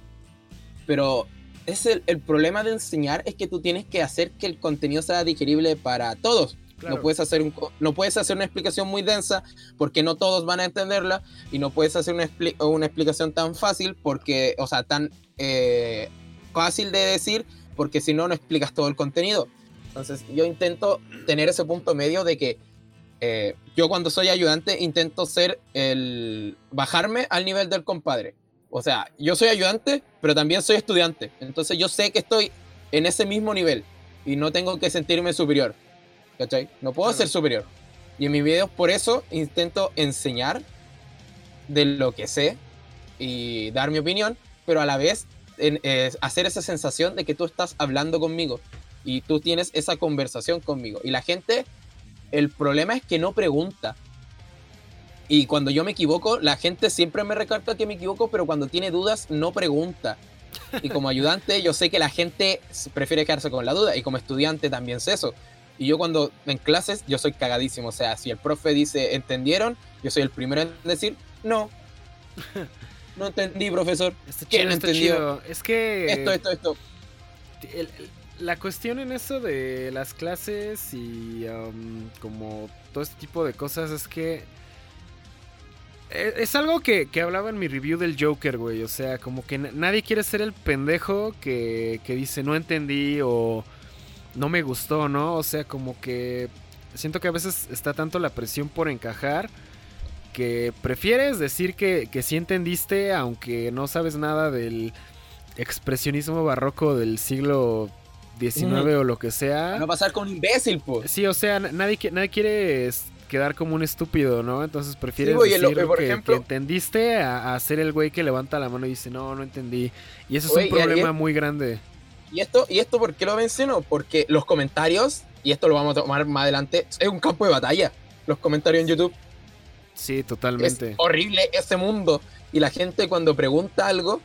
pero es el, el, problema de enseñar es que tú tienes que hacer que el contenido sea digerible para todos. No, puedes hacer un, no puedes hacer una explicación muy densa porque no todos van a entenderla y no puedes hacer una, una explicación tan fácil porque, o sea, tan eh, fácil de decir porque si no, no explicas todo el contenido. Entonces yo intento tener ese punto medio de que eh, yo cuando soy ayudante intento ser el bajarme al nivel del compadre. O sea, yo soy ayudante, pero también soy estudiante. Entonces yo sé que estoy en ese mismo nivel y no tengo que sentirme superior. ¿Cachai? No puedo ser superior. Y en mis videos por eso intento enseñar de lo que sé y dar mi opinión, pero a la vez hacer esa sensación de que tú estás hablando conmigo y tú tienes esa conversación conmigo. Y la gente, el problema es que no pregunta. Y cuando yo me equivoco, la gente siempre me recarga que me equivoco, pero cuando tiene dudas, no pregunta. Y como ayudante, yo sé que la gente prefiere quedarse con la duda. Y como estudiante también sé eso. Y yo cuando en clases, yo soy cagadísimo. O sea, si el profe dice, ¿entendieron? Yo soy el primero en decir, no. No entendí, profesor. ¿Quién entendió? Es que... Esto, esto, esto. la cuestión en eso de las clases y um, como todo este tipo de cosas es que... E, es, algo que, que, hablaba en mi review del Joker, güey. O sea, como que nadie quiere ser el pendejo que, que dice no entendí o no me gustó, ¿no? O sea, como que siento que a veces está tanto la presión por encajar que prefieres decir que, que sí entendiste, aunque no sabes nada del expresionismo barroco del siglo XIX o lo que sea. No pasar con un imbécil, pues. Sí, o sea, nadie, nadie quiere quedar como un estúpido, ¿no? Entonces prefieres decir que, entendiste a, ser el güey que levanta la mano y dice, no, no entendí. Y eso es un problema muy grande. Y esto, ¿Y esto por qué lo menciono? Porque los comentarios, y esto lo vamos a tomar más adelante, es un campo de batalla. Los comentarios en YouTube. Sí, totalmente. Es horrible ese mundo. Y la gente cuando pregunta algo,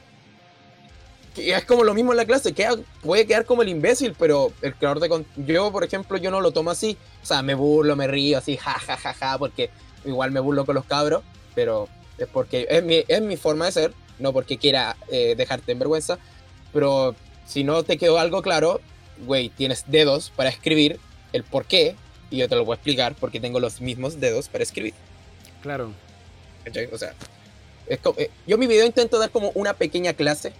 que es como lo mismo en la clase, que puede quedar como el imbécil, pero el creador de yo, por ejemplo, yo no lo tomo así. O sea, me burlo, me río así, ja, ja, ja, ja, porque igual me burlo con los cabros, pero es porque es mi, es mi forma de ser, no porque quiera eh, dejarte en vergüenza, pero si no te quedó algo claro, güey, tienes dedos para escribir el por qué, y yo te lo voy a explicar porque tengo los mismos dedos para escribir. Claro. O sea, es eh, yo en mi video intento dar como una pequeña clase,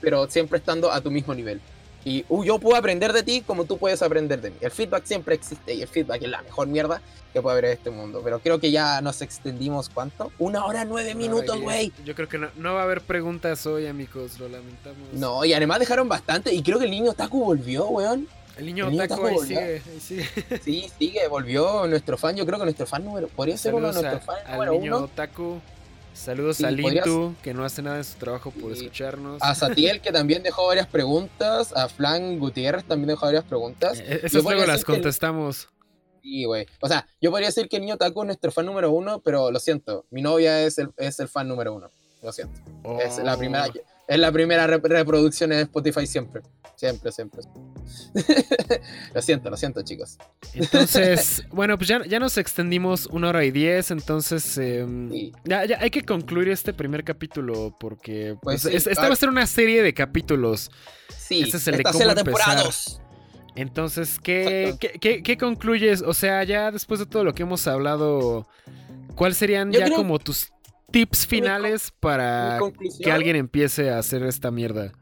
pero siempre estando a tu mismo nivel. Y uh, yo puedo aprender de ti como tú puedes aprender de mí. El feedback siempre existe y el feedback es la mejor mierda que puede haber en este mundo. Pero creo que ya nos extendimos, ¿cuánto? Una hora nueve minutos, güey. Yo creo que no, no va a haber preguntas hoy, amigos, lo lamentamos. No, y además dejaron bastante. Y creo que el niño Taku volvió, weón. El niño el niño ahí sigue, ahí sigue. Sí, sigue, volvió nuestro fan. Yo creo que nuestro fan número. Podría ser uno de nuestros fans al número niño uno. otaku. Saludos Sí, a Lintu, que no hace nada en su trabajo por escucharnos. A Satiel, que también dejó varias preguntas. A Flan Gutiérrez también dejó varias preguntas. Eh, Esas luego las que el- contestamos. Sí, güey. O sea, yo podría decir que el niño Taco es nuestro fan número uno, pero lo siento. Mi novia es el, es el fan número uno. Lo siento. Es la primera, Oh. Es la primera rep- reproducción en Spotify siempre. Siempre, siempre. lo siento, lo siento, chicos. Entonces, bueno, pues ya, ya nos extendimos una hora y diez, entonces em, Sí. ya, ya hay que concluir este primer capítulo porque Pues pues, sí, es- esta va a ser una serie de capítulos. Sí, Este es el de esta cómo la temporada empezar. 2. Entonces, ¿qué, qué, qué- qué concluyes? O sea, ya después de todo lo que hemos hablado, ¿cuáles serían Yo ya creo- como tus tips finales para que alguien empiece a hacer esta mierda?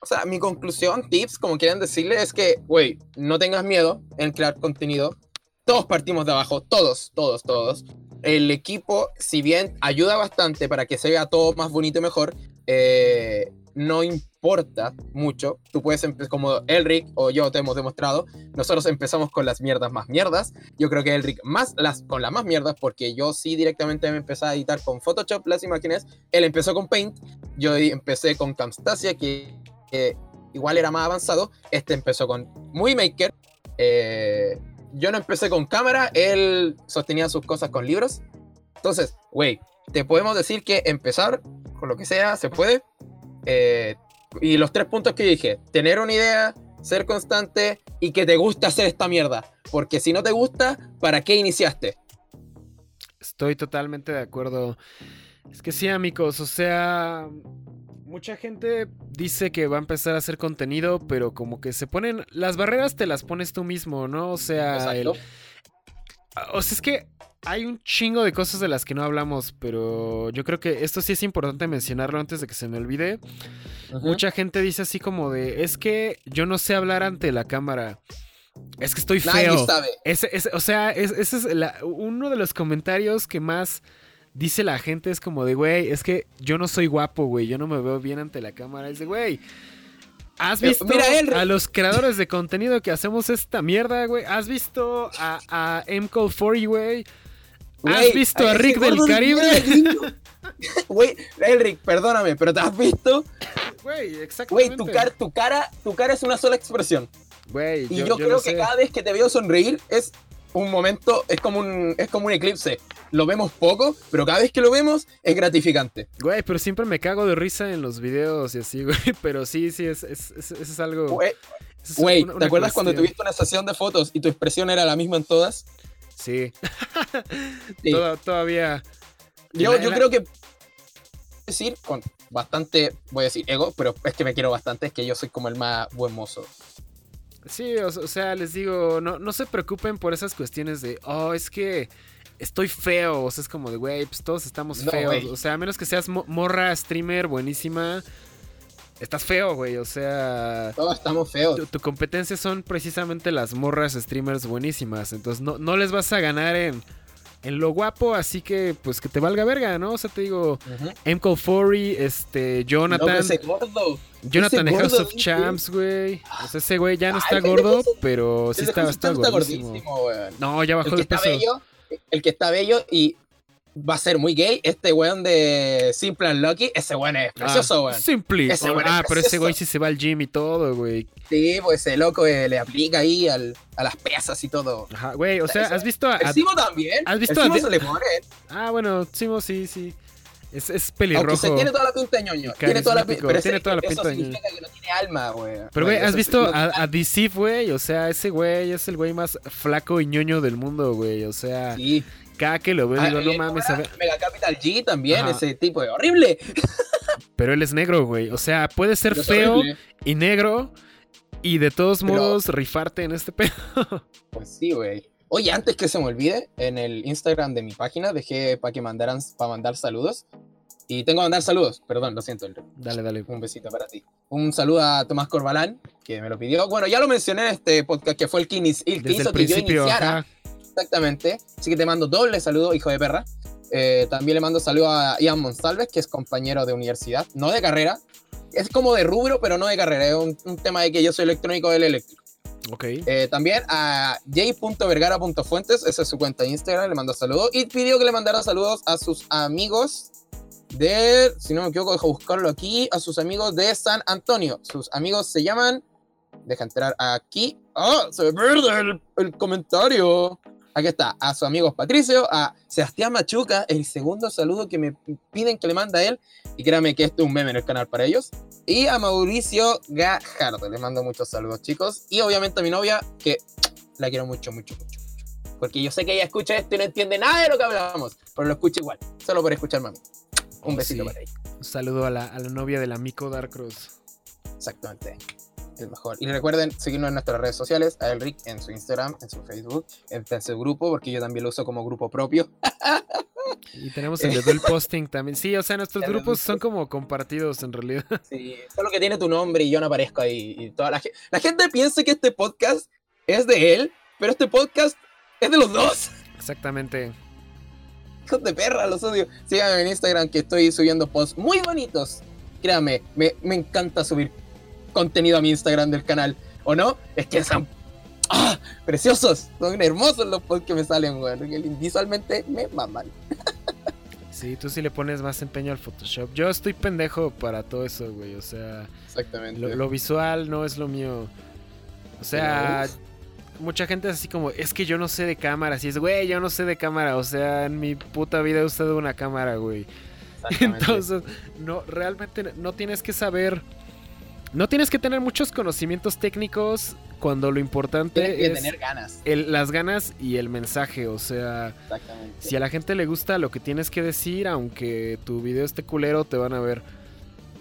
o sea, mi conclusión, tips, como quieran decirle, es que, güey, no tengas miedo en crear contenido. Todos partimos de abajo, todos, todos, todos. El equipo, si bien ayuda bastante para que se vea todo más bonito y mejor, eh, no importa mucho. Tú puedes empezar, como Elric o yo te hemos demostrado, nosotros empezamos con las mierdas más mierdas. Yo creo que Elric más las, con las más mierdas, porque yo sí directamente me empecé a editar con Photoshop las imágenes. Él empezó con Paint, yo empecé con Camtasia, que igual era más avanzado. Este empezó con Movie Maker. Eh, yo no empecé con cámara, él sostenía sus cosas con libros. Entonces, güey, te podemos decir que empezar con lo que sea se puede. Eh, y los tres puntos que dije, tener una idea, ser constante y que te guste hacer esta mierda. Porque si no te gusta, ¿para qué iniciaste? Estoy totalmente de acuerdo. Es que sí, amigos, o sea, mucha gente dice que va a empezar a hacer contenido, pero como que se ponen, las barreras te las pones tú mismo, ¿no? O sea, el- o sea, es que hay un chingo de cosas de las que no hablamos, pero yo creo que esto sí es importante mencionarlo antes de que se me olvide. Mucha gente dice así como de, es que yo no sé hablar ante la cámara. Es que estoy Nadie feo. sabe. Ese, ese- o sea, es- ese es la- uno de los comentarios que más dice la gente. Es como de, güey, es que yo no soy guapo, güey. Yo no me veo bien ante la cámara. Es de, güey. ¿Has visto mira, a los creadores de contenido que hacemos esta mierda, güey? ¿Has visto a, a M-Call40, güey? ¿Has Güey, visto a Rick del Caribe? Güey, Elric, perdóname, pero te has visto, Güey, güey, exactamente. tu, cara, tu cara, tu cara es una sola expresión. Güey, Y yo, yo, creo que sé. cada vez que te veo sonreír es un momento, es como un, es como un eclipse. Lo vemos poco, pero cada vez que lo vemos es gratificante. Güey, pero siempre me cago de risa en los videos y así, güey. Pero sí, sí, es, es, es, es algo. Güey, Güey, ¿te acuerdas cuando cuestión. tuviste una sesión de fotos y tu expresión era la misma en todas? Sí. Sí. Toda- todavía. Yo, la- yo la- creo que decir con bastante, voy a decir ego, pero es que me quiero bastante, es que yo soy como el más buen mozo. Sí, o, o sea, les digo, no, no se preocupen por esas cuestiones de, oh, es que estoy feo. O sea, es como de, güey, pues todos estamos No, feos. O sea, a menos que seas mo- morra streamer buenísima, estás feo, güey. O sea, Todos estamos feos. tu, tu competencia son precisamente las morras streamers buenísimas. Entonces, no, no les vas a ganar en, en lo guapo, así que, pues, que te valga verga, ¿no? O sea, te digo, Ujú. MCO40, este, No, Jonathan. que ese gordo. Jonathan Ese House gordo, of. Champs, güey. O sea, ese güey ya no está gordo, ese- pero sí está, está gordísimo. weón. No, ya bajó El que de está peso. bello, el que está bello y va a ser muy gay, este weón de Simple and Lucky, ese weón es precioso, ah, weón. Simple. Ese Oh, es ah, pero ese precioso. güey sí se va al gym y todo, güey. Sí, pues ese loco eh, le aplica ahí al, a las pesas y todo. Ajá, güey, o sea, Ese- ¿has visto a... El Simo también. ¿has visto el Simo a- se le pone. Ah, bueno, Simo sí, sí. Es, es pelirrojo. se tiene toda la pinta de ñoño. Tiene toda la pero tiene ese- toda la eso pinta significa que no tiene alma, güey. Pero, güey, ¿has eso visto no- a, a DC, güey? O sea, ese güey es el güey más flaco y ñoño del mundo, güey. O sea, Sí. Cada que lo veo, Ah, digo, no eh, mames, ahora, a ver. Mega Capital G también, Ajá. ese tipo de horrible. Pero él es negro, güey. O sea, puede ser Pero feo horrible. y negro y de todos Pero- modos rifarte en este pedo. Pues sí, güey. Oye, antes que se me olvide, en el Instagram de mi página dejé para que mandaran para mandar saludos. Y tengo que mandar saludos, perdón, lo siento. Dale, dale. Un besito para ti. Un saludo a Tomás Corbalán, que me lo pidió. Bueno, ya lo mencioné en este podcast, que fue el que, el que hizo el que yo iniciara. ajá. Exactamente. Así que te mando doble saludo, hijo de perra. Eh, también le mando saludo a Ian Monsalves, que es compañero de universidad, no de carrera. Es como de rubro, pero no de carrera. Es un, un tema de que yo soy electrónico del eléctrico. Ok. Eh, también a j.vergara.fuentes, esa es su cuenta de Instagram, le mando saludos. Y pidió que le mandara saludos a sus amigos de, si no me equivoco, dejo buscarlo aquí, a sus amigos de San Antonio. Sus amigos se llaman, deja entrar aquí. ¡Ah! se me pierde el, el comentario. Aquí está, a sus amigos Patricio, a Sebastián Machuca, el segundo saludo que me piden que le manda a él. Y créanme que este es un meme en el canal para ellos. Y a Mauricio Gajardo. Les mando muchos saludos, chicos. Y obviamente a mi novia, que la quiero mucho, mucho, mucho. mucho. Porque yo sé que ella escucha esto y no entiende nada de lo que hablamos. Pero lo escucha igual. Solo por escucharme a mí. Un Oh, besito sí. para ella. Un saludo a la, a la novia del amigo Darkross. Exactamente. El mejor. Y recuerden seguirnos en nuestras redes sociales. A Elric en su Instagram, en su Facebook, en, en su grupo, porque yo también lo uso como grupo propio. Y tenemos el de Duel Posting también. Sí, o sea, nuestros El grupos son como compartidos en realidad. Sí, solo que tiene tu nombre y yo no aparezco ahí. Y toda la, ge- la gente piensa que este podcast es de él, pero este podcast es de los dos. Exactamente. Hijos de perra, los odio. Síganme en Instagram que estoy subiendo posts muy bonitos. Créame, me, me encanta subir contenido a mi Instagram del canal. ¿O no? Es que son ¡ah! preciosos. Son hermosos los posts que me salen, que Visualmente me maman. Sí, tú sí le pones más empeño al Photoshop. Yo estoy pendejo para todo eso, güey. O sea, Exactamente. lo, lo visual no es lo mío. O sea, mucha gente es así como, es que yo no sé de cámaras. Y es, güey, yo no sé de cámara. O sea, en mi puta vida he usado una cámara, güey. Entonces, no, realmente no tienes que saber. No tienes que tener muchos conocimientos técnicos cuando lo importante Tienes que es tener ganas. el- las ganas y el mensaje. O sea, Exactamente. si a la gente le gusta lo que tienes que decir, aunque tu video esté culero, te van a ver.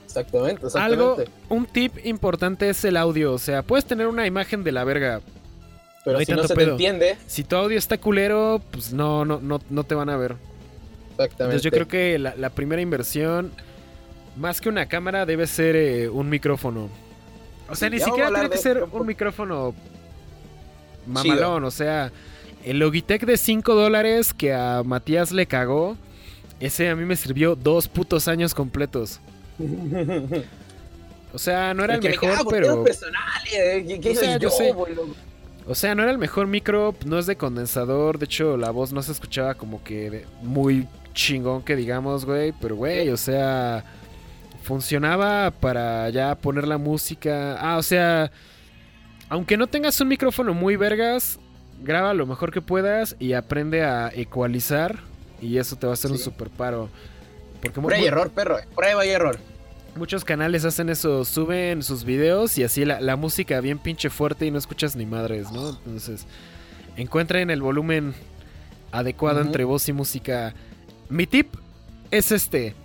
Exactamente, Algo, exactamente. un tip importante es el audio. O sea, puedes tener una imagen de la verga. Pero no si no se te entiende, Si tu audio está culero, pues no, no, no, no te van a ver. exactamente. Entonces yo creo que la, la primera inversión, más que una cámara, debe ser eh, un micrófono. O sea, Sí, ni siquiera tiene que ser un micrófono mamalón. O sea, el Logitech de 5 dólares que a Matías le cagó, ese a mí me sirvió dos putos años completos. O sea, no era el me mejor, cago, pero... eh, ¿qué- qué O sea, yo sé. O sea, no era el mejor micro, no es de condensador. De hecho, la voz no se escuchaba como que muy chingón que digamos, güey. Pero, güey, o sea, funcionaba para ya poner la música. Ah, o sea, aunque no tengas un micrófono muy vergas, graba lo mejor que puedas y aprende a ecualizar. Y eso te va a hacer un super paro. Porque Prueba y error, perro. Prueba y error. muchos canales hacen eso, suben sus videos y así la, la música bien pinche fuerte y no escuchas ni madres, ¿no? Entonces, encuentren el volumen adecuado entre voz y música. Mi tip es este.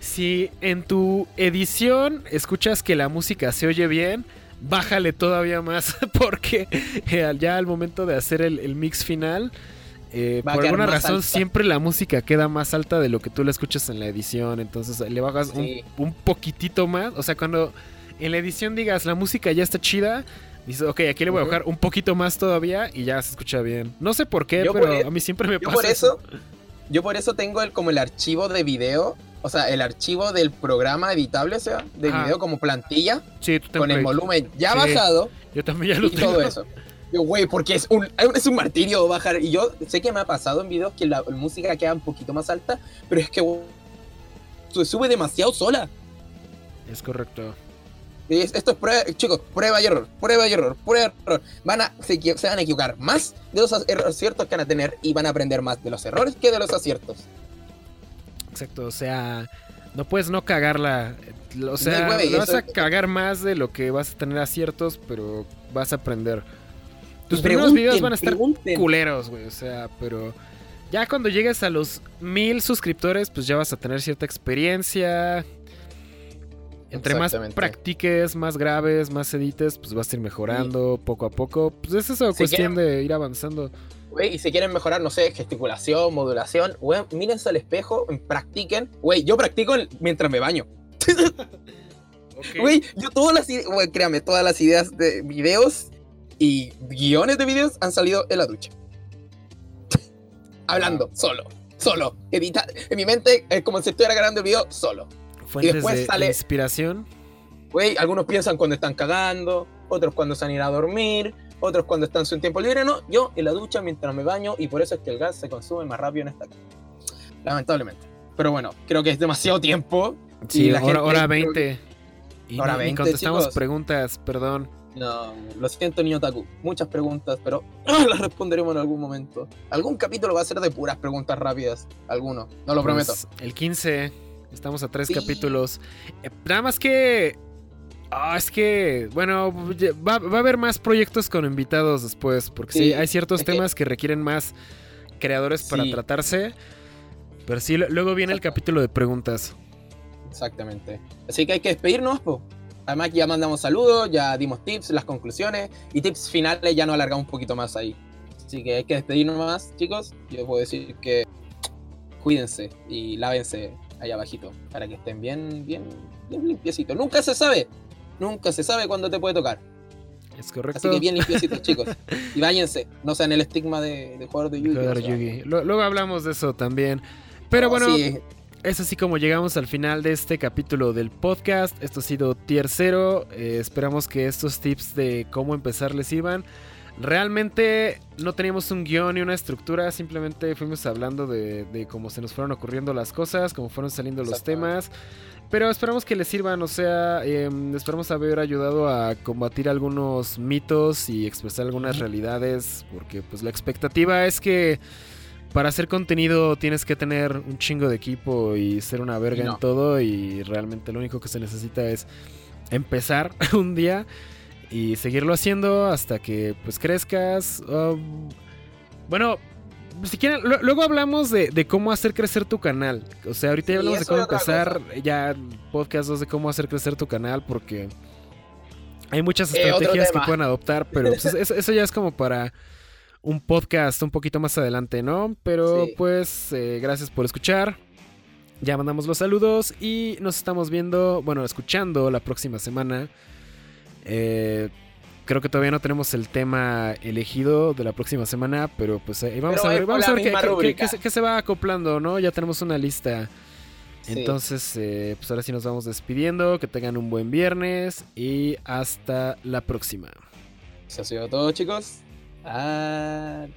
Si en tu edición escuchas que la música se oye bien, bájale todavía más porque eh, ya al momento de hacer el, el mix final, eh, por alguna razón alta. siempre la música queda más alta de lo que tú la escuchas en la edición, entonces le bajas un Sí. un poquitito más. O sea, cuando en la edición digas la música ya está chida, dices, ok, aquí le voy a bajar un poquito más todavía y ya se escucha bien. No sé por qué, Yo pero por e- a mí siempre me Yo pasa por eso, yo por eso tengo el, como el archivo de video, o sea, el archivo del programa editable, o sea, de Ajá. video como plantilla, Sí, con el volumen ya Sí. bajado Yo también ya lo y tengo. todo eso. Yo, güey, porque es un, es un martirio bajar. Y yo sé que me ha pasado en videos que la, la música queda un poquito más alta, pero es que se sube demasiado sola. Es correcto. Es- esto es prueba, chicos, prueba y error, prueba y error, prueba y error. Van a, se, se van a equivocar más de los ac- aciertos que van a tener y van a aprender más de los errores que de los aciertos. Exacto. O sea, no puedes no cagarla. O sea, güey, vas a cagar más de lo que vas a tener aciertos, pero vas a aprender. Tus primeros videos van a estar pregunten. culeros, güey. O sea, pero ya cuando llegues a los mil suscriptores, pues ya vas a tener cierta experiencia. Entre más practiques, más graves, más edites, pues vas a ir mejorando poco a poco. Pues es eso, Si cuestión de ir avanzando. Güey, y si quieren mejorar, no sé, gesticulación, modulación, güey, mírense al espejo, practiquen. Güey, yo practico el- mientras me baño. Güey, yo todas las ideas, créame, todas las ideas de videos y guiones de videos han salido en la ducha. Hablando, solo, solo. Edita, en mi mente es como si estuviera grabando el video solo. Fuentes después de sale- inspiración. Güey, algunos piensan cuando están cagando, otros cuando se han ido a dormir, otros cuando están en su tiempo libre. No, yo en la ducha mientras me baño y por eso es que el gas se consume más rápido en esta casa. Lamentablemente. Pero bueno, creo que es demasiado tiempo. Sí, y la hora, gente- hora creo que- 20. Y Hora ni- ni 20, contestamos chicos. preguntas, perdón. No, lo siento, niño Taku. Muchas preguntas, pero las responderemos en algún momento. Algún capítulo va a ser de puras preguntas rápidas. Alguno, no lo prometo. Pues, el 15. Estamos a tres Sí. capítulos. Eh, nada más que. Ah, es que. Bueno, va, va a haber más proyectos con invitados después. Porque sí, Sí, hay ciertos temas que... requieren más creadores para Sí. tratarse. Pero sí, luego viene el capítulo de preguntas. Exactamente. Así que hay que despedirnos, po. Además, ya mandamos saludos, ya dimos tips, las conclusiones y tips finales, ya nos alargamos un poquito más ahí. Así que hay que despedirnos más, chicos. Yo puedo decir que cuídense y lávense ahí abajito para que estén bien, bien, bien limpiecitos. Nunca se sabe, nunca se sabe cuándo te puede tocar. Es correcto. Así que bien limpiecitos, chicos. Y váyanse, no sean el estigma de, de jugador de Yugi. Jugador o sea, Yugi. Luego hablamos de eso también. Pero no, bueno, sí, Es así como llegamos al final de este capítulo del podcast. Esto ha sido Tier 0. Eh, esperamos que estos tips de cómo empezar les iban. Realmente no teníamos un guion ni una estructura, simplemente fuimos hablando de, de cómo se nos fueron ocurriendo las cosas, cómo fueron saliendo los temas. Pero esperamos que les sirvan, o sea, em, esperamos haber ayudado a combatir algunos mitos y expresar algunas realidades, porque pues la expectativa es que para hacer contenido tienes que tener un chingo de equipo y ser una verga no. en todo y realmente lo único que se necesita es empezar un día y seguirlo haciendo hasta que pues crezcas. um, bueno, si quieren, lu- luego hablamos de, de cómo hacer crecer tu canal. O sea, ahorita ya hablamos de cómo empezar ya podcast 2 de cómo hacer crecer tu canal porque hay muchas Eh, estrategias que pueden adoptar, pero pues, eso, eso ya es como para un podcast un poquito más adelante, ¿no? Pero Sí. pues eh, gracias por escuchar. Ya mandamos los saludos y nos estamos viendo, bueno, escuchando la próxima semana. Eh, creo que todavía no tenemos el tema elegido de la próxima semana, pero pues ahí vamos Pero a ver, vamos a ver qué, se, qué se va acoplando, ¿no? Ya tenemos una lista. Sí. Entonces, eh, pues ahora sí nos vamos despidiendo. Que tengan un buen viernes y hasta la próxima. Eso ha sido todo, chicos. Adiós.